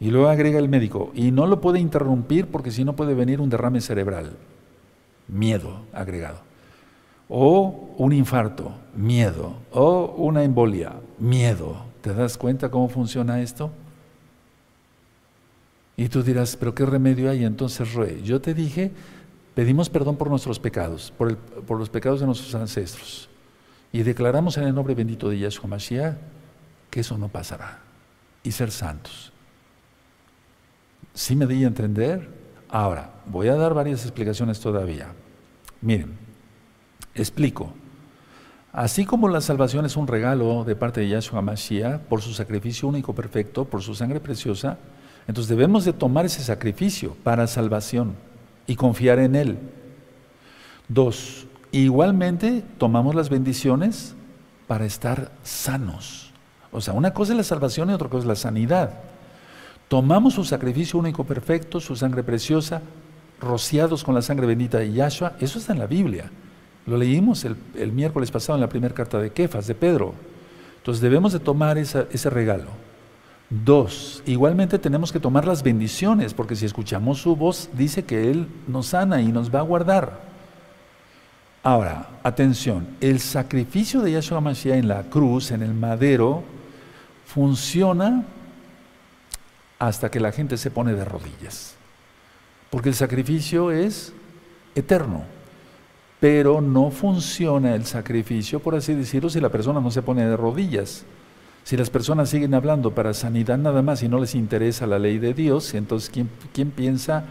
Y luego agrega el médico, y no lo puede interrumpir porque si no puede venir un derrame cerebral. Miedo agregado. O un infarto, miedo. O una embolia, miedo. ¿Te das cuenta cómo funciona esto? Y tú dirás, pero ¿qué remedio hay? Entonces, Rue, yo te dije, pedimos perdón por nuestros pecados, por, por los pecados de nuestros ancestros. Y declaramos en el nombre bendito de Yahshua Mashiach que eso no pasará. Y ser santos. ¿Sí me di a entender? Ahora, voy a dar varias explicaciones todavía. Miren, explico. Así como la salvación es un regalo de parte de Yahshua Mashiach por su sacrificio único perfecto, por su sangre preciosa, entonces debemos de tomar ese sacrificio para salvación y confiar en Él. Dos, igualmente tomamos las bendiciones para estar sanos. O sea, una cosa es la salvación y otra cosa es la sanidad. Tomamos su sacrificio único perfecto, su sangre preciosa, rociados con la sangre bendita de Yahshua, eso está en la Biblia. Lo leímos el, miércoles pasado en la primera carta de Kefas, de Pedro. Entonces debemos de tomar ese regalo. Dos, igualmente tenemos que tomar las bendiciones, porque si escuchamos su voz, dice que Él nos sana y nos va a guardar. Ahora, atención, el sacrificio de Yahshua Mashiach en la cruz, en el madero, funciona hasta que la gente se pone de rodillas. Porque el sacrificio es eterno pero no funciona el sacrificio, por así decirlo, si la persona no se pone de rodillas. Si las personas siguen hablando para sanidad nada más y no les interesa la ley de Dios, entonces ¿quién, quién piensa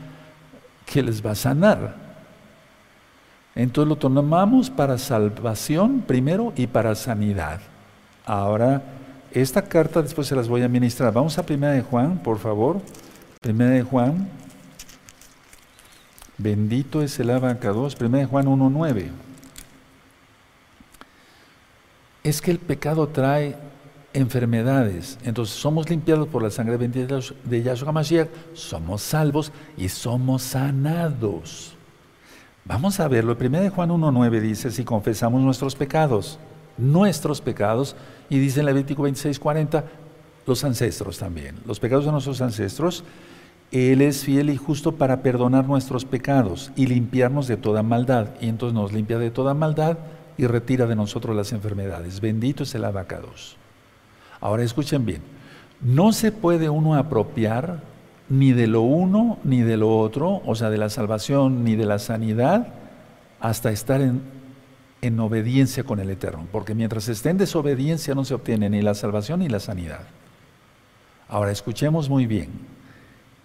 que les va a sanar? Entonces lo tomamos para salvación primero y para sanidad. Ahora, esta carta después se las voy a ministrar. Vamos a Primera de Juan, por favor. Primera de Juan, Bendito es el abacados. 1 Juan 1.9. Es que el pecado trae enfermedades. Entonces somos limpiados por la sangre bendita de Yahshua Mashiach, somos salvos y somos sanados. Vamos a verlo. 1 Juan 1.9 dice, si confesamos nuestros pecados, nuestros pecados, y dice en Levítico 26.40, los ancestros también, los pecados de nuestros ancestros, él es fiel y justo para perdonar nuestros pecados y limpiarnos de toda maldad. Y entonces nos limpia de toda maldad y retira de nosotros las enfermedades. Bendito es el abacados. Ahora escuchen bien. No se puede uno apropiar ni de lo uno ni de lo otro, o sea, de la salvación ni de la sanidad, hasta estar en, en obediencia con el Eterno. Porque mientras esté en desobediencia no se obtiene ni la salvación ni la sanidad. Ahora escuchemos muy bien.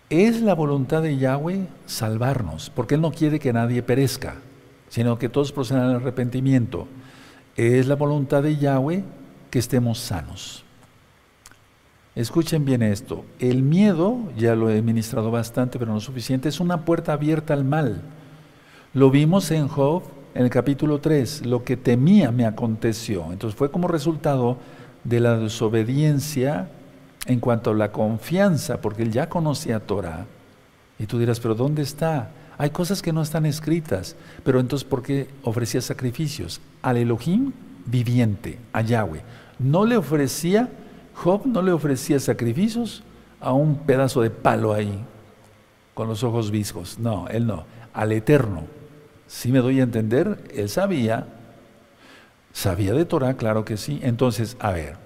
Es la voluntad de Yahweh salvarnos, porque Él no quiere que nadie perezca, sino que todos procedan al arrepentimiento. Es la voluntad de Yahweh que estemos sanos. Escuchen bien esto. El miedo, ya lo he ministrado bastante, pero no suficiente, es una puerta abierta al mal. Lo vimos en Job, en el capítulo 3, lo que temía me aconteció. Entonces fue como resultado de la desobediencia en cuanto a la confianza, porque él ya conocía Torah. Y tú dirás, pero ¿dónde está? Hay cosas que no están escritas, pero entonces ¿por qué ofrecía sacrificios? Al Elohim viviente, a Yahweh. No le ofrecía, Job no le ofrecía sacrificios a un pedazo de palo ahí, con los ojos viscos. No, él no, al Eterno. Si me doy a entender, él sabía, sabía de Torah, claro que sí. Entonces, a ver,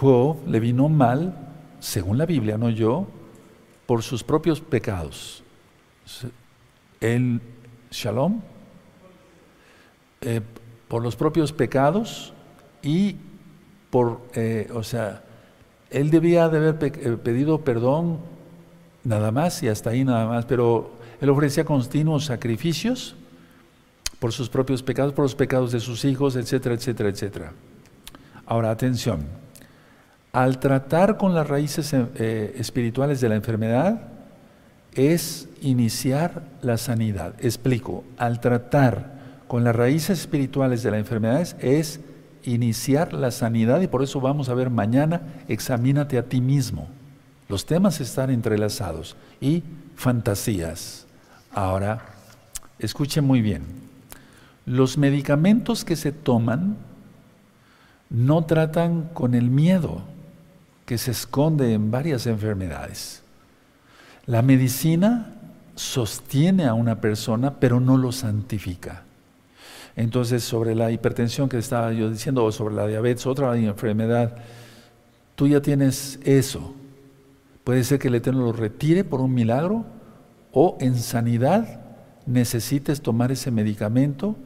Job le vino mal según la Biblia, no yo, por sus propios pecados. El shalom, eh, por los propios pecados y por, eh, o sea, él debía de haber eh, pedido perdón nada más y hasta ahí nada más, pero él ofrecía continuos sacrificios por sus propios pecados, por los pecados de sus hijos, etcétera, etcétera, etcétera. Ahora, atención, al tratar con las raíces eh, espirituales de la enfermedad, es iniciar la sanidad. Explico, al tratar con las raíces espirituales de la enfermedad es iniciar la sanidad y por eso vamos a ver mañana, examínate a ti mismo. Los temas están entrelazados y fantasías. Ahora, escuchen muy bien. Los medicamentos que se toman no tratan con el miedo que se esconde en varias enfermedades. La medicina sostiene a una persona, pero no lo santifica. Entonces, sobre la hipertensión que estaba yo diciendo, o sobre la diabetes, otra enfermedad, tú ya tienes eso. Puede ser que el Eterno lo retire por un milagro, o en sanidad necesites tomar ese medicamento,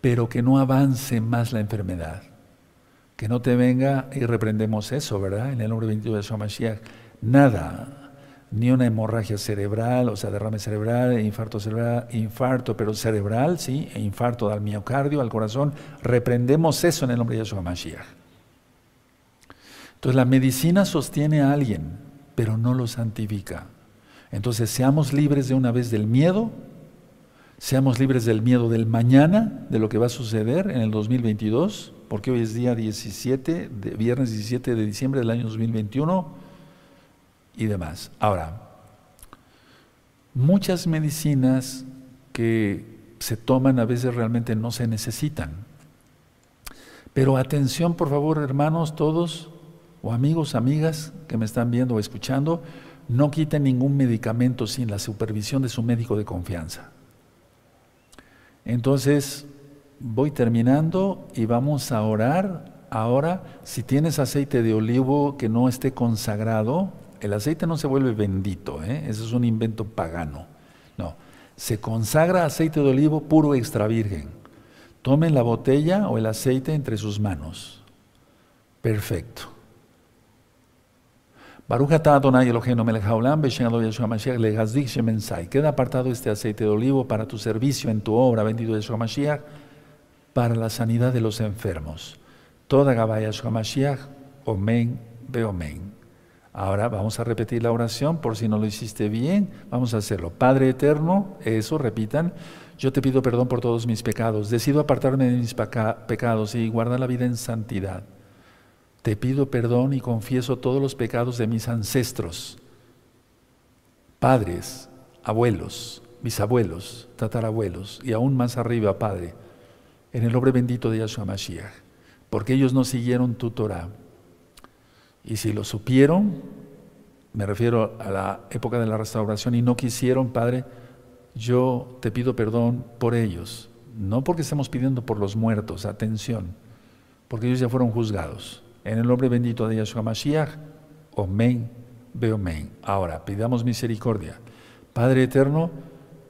pero que no avance más la enfermedad. Que no te venga, y reprendemos eso, ¿verdad? En el nombre 22 de Shamashiach, nada ni una hemorragia cerebral, o sea, derrame cerebral, infarto cerebral, infarto, pero cerebral, sí, e infarto al miocardio, al corazón. Reprendemos eso en el nombre de Yeshua Mashiach. Entonces, la medicina sostiene a alguien, pero no lo santifica. Entonces, seamos libres de una vez del miedo, seamos libres del miedo del mañana, de lo que va a suceder en el 2022, porque hoy es día 17, de, viernes 17 de diciembre del año 2021 y demás. Ahora, muchas medicinas que se toman a veces realmente no se necesitan. Pero atención, por favor, hermanos, todos, o amigos, amigas que me están viendo o escuchando, no quiten ningún medicamento sin la supervisión de su médico de confianza. Entonces, voy terminando y vamos a orar. Ahora, si tienes aceite de olivo que no esté consagrado, el aceite no se vuelve bendito, ¿eh? eso es un invento pagano. No, se consagra aceite de olivo puro extra virgen. Tomen la botella o el aceite entre sus manos. Perfecto. Queda apartado este aceite de olivo para tu servicio en tu obra, bendito Yeshua Mashiach, para la sanidad de los enfermos. Toda Gabaya Mashiach, Omen, Beomen. Ahora vamos a repetir la oración por si no lo hiciste bien. Vamos a hacerlo. Padre eterno, eso repitan. Yo te pido perdón por todos mis pecados. Decido apartarme de mis pecados y guardar la vida en santidad. Te pido perdón y confieso todos los pecados de mis ancestros, padres, abuelos, bisabuelos, tatarabuelos y aún más arriba, Padre, en el nombre bendito de Yahshua Mashiach, porque ellos no siguieron tu Torah y si lo supieron, me refiero a la época de la restauración, y no quisieron, Padre, yo te pido perdón por ellos. No porque estemos pidiendo por los muertos, atención, porque ellos ya fueron juzgados. En el nombre bendito de Yahshua Mashiach, Omen, Beomen. Ahora, pidamos misericordia. Padre eterno,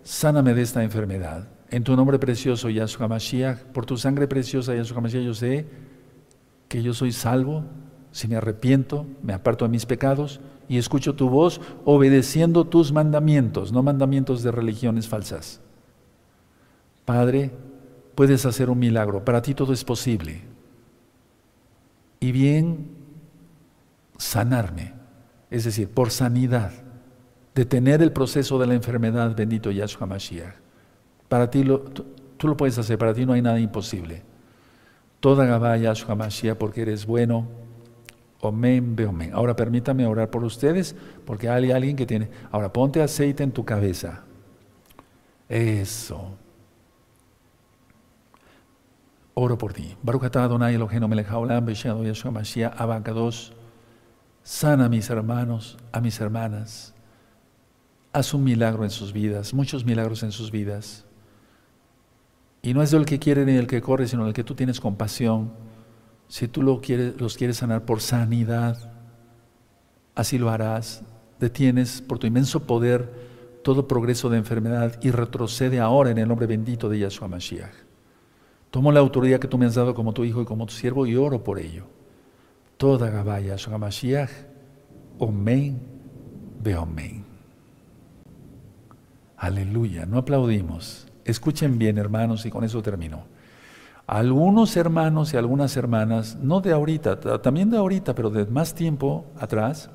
sáname de esta enfermedad. En tu nombre precioso, Yahshua Mashiach, por tu sangre preciosa, Yahshua Mashiach, yo sé que yo soy salvo, si me arrepiento, me aparto de mis pecados y escucho tu voz obedeciendo tus mandamientos, no mandamientos de religiones falsas. Padre, puedes hacer un milagro, para ti todo es posible. Y bien, sanarme, es decir, por sanidad, detener el proceso de la enfermedad, bendito Yahshua Mashiach. Para ti lo, tú, lo puedes hacer, para ti no hay nada imposible. Toda Yahshua Mashiach, porque eres bueno, Omen, omen. Ahora permítame orar por ustedes, porque hay alguien que tiene. Ahora ponte aceite en tu cabeza. Eso. Oro por ti. Baruch Adonai Eloheinu melech haolam Yeshua Mashiach abacados. Sana a mis hermanos, a mis hermanas. Haz un milagro en sus vidas, muchos milagros en sus vidas. Y no es del que quiere ni del que corre, sino del que tú tienes compasión si tú lo quieres, los quieres sanar por sanidad, así lo harás. Detienes por tu inmenso poder todo progreso de enfermedad y retrocede ahora en el nombre bendito de Yahshua Mashiach. Tomo la autoridad que tú me has dado como tu hijo y como tu siervo y oro por ello. Toda Gabaya Yahshua Mashiach, Omen, Beomen. Aleluya, no aplaudimos. Escuchen bien, hermanos, y con eso termino. Algunos hermanos y algunas hermanas, no de ahorita, también de ahorita, pero de más tiempo atrás,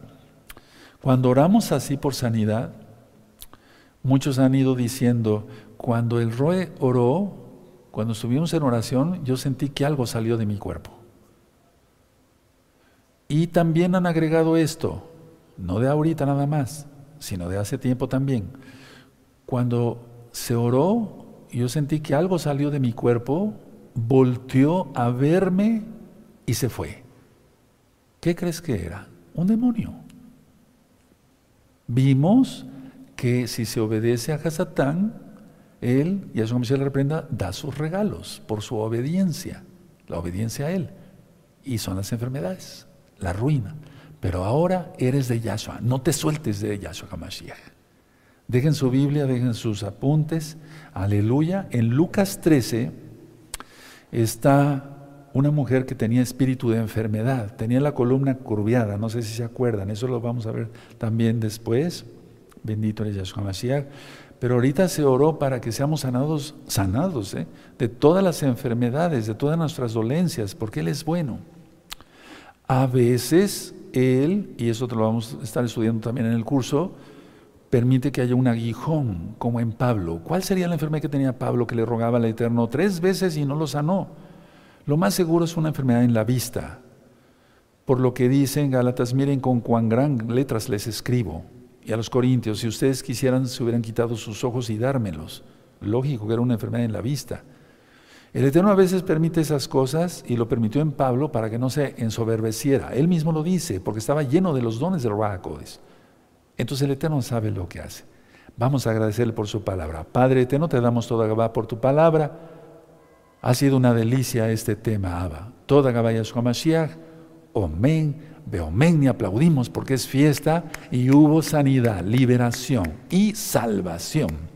cuando oramos así por sanidad, muchos han ido diciendo, cuando el Roe oró, cuando estuvimos en oración, yo sentí que algo salió de mi cuerpo. Y también han agregado esto, no de ahorita nada más, sino de hace tiempo también. Cuando se oró, yo sentí que algo salió de mi cuerpo, volteó a verme y se fue. ¿Qué crees que era? Un demonio. Vimos que si se obedece a Hasatán, él, y a su le reprenda, da sus regalos por su obediencia, la obediencia a él. Y son las enfermedades, la ruina. Pero ahora eres de Yahshua, no te sueltes de Yahshua HaMashiach. Dejen su Biblia, dejen sus apuntes. Aleluya. En Lucas 13, está una mujer que tenía espíritu de enfermedad, tenía la columna curviada, no sé si se acuerdan, eso lo vamos a ver también después. Bendito es Yahshua Mashiach. Pero ahorita se oró para que seamos sanados, sanados ¿eh? de todas las enfermedades, de todas nuestras dolencias, porque Él es bueno. A veces Él, y eso te lo vamos a estar estudiando también en el curso, permite que haya un aguijón, como en Pablo. ¿Cuál sería la enfermedad que tenía Pablo que le rogaba al Eterno tres veces y no lo sanó? Lo más seguro es una enfermedad en la vista. Por lo que dicen Gálatas, miren con cuán gran letras les escribo. Y a los corintios, si ustedes quisieran, se hubieran quitado sus ojos y dármelos. Lógico que era una enfermedad en la vista. El Eterno a veces permite esas cosas y lo permitió en Pablo para que no se ensoberbeciera. Él mismo lo dice, porque estaba lleno de los dones del Ruajacodes. Entonces el Eterno sabe lo que hace. Vamos a agradecerle por su palabra. Padre Eterno, te damos toda Gabá por tu palabra. Ha sido una delicia este tema, Abba. Toda Gabá Yahshua Mashiach. Omen, Beomen, y aplaudimos porque es fiesta y hubo sanidad, liberación y salvación.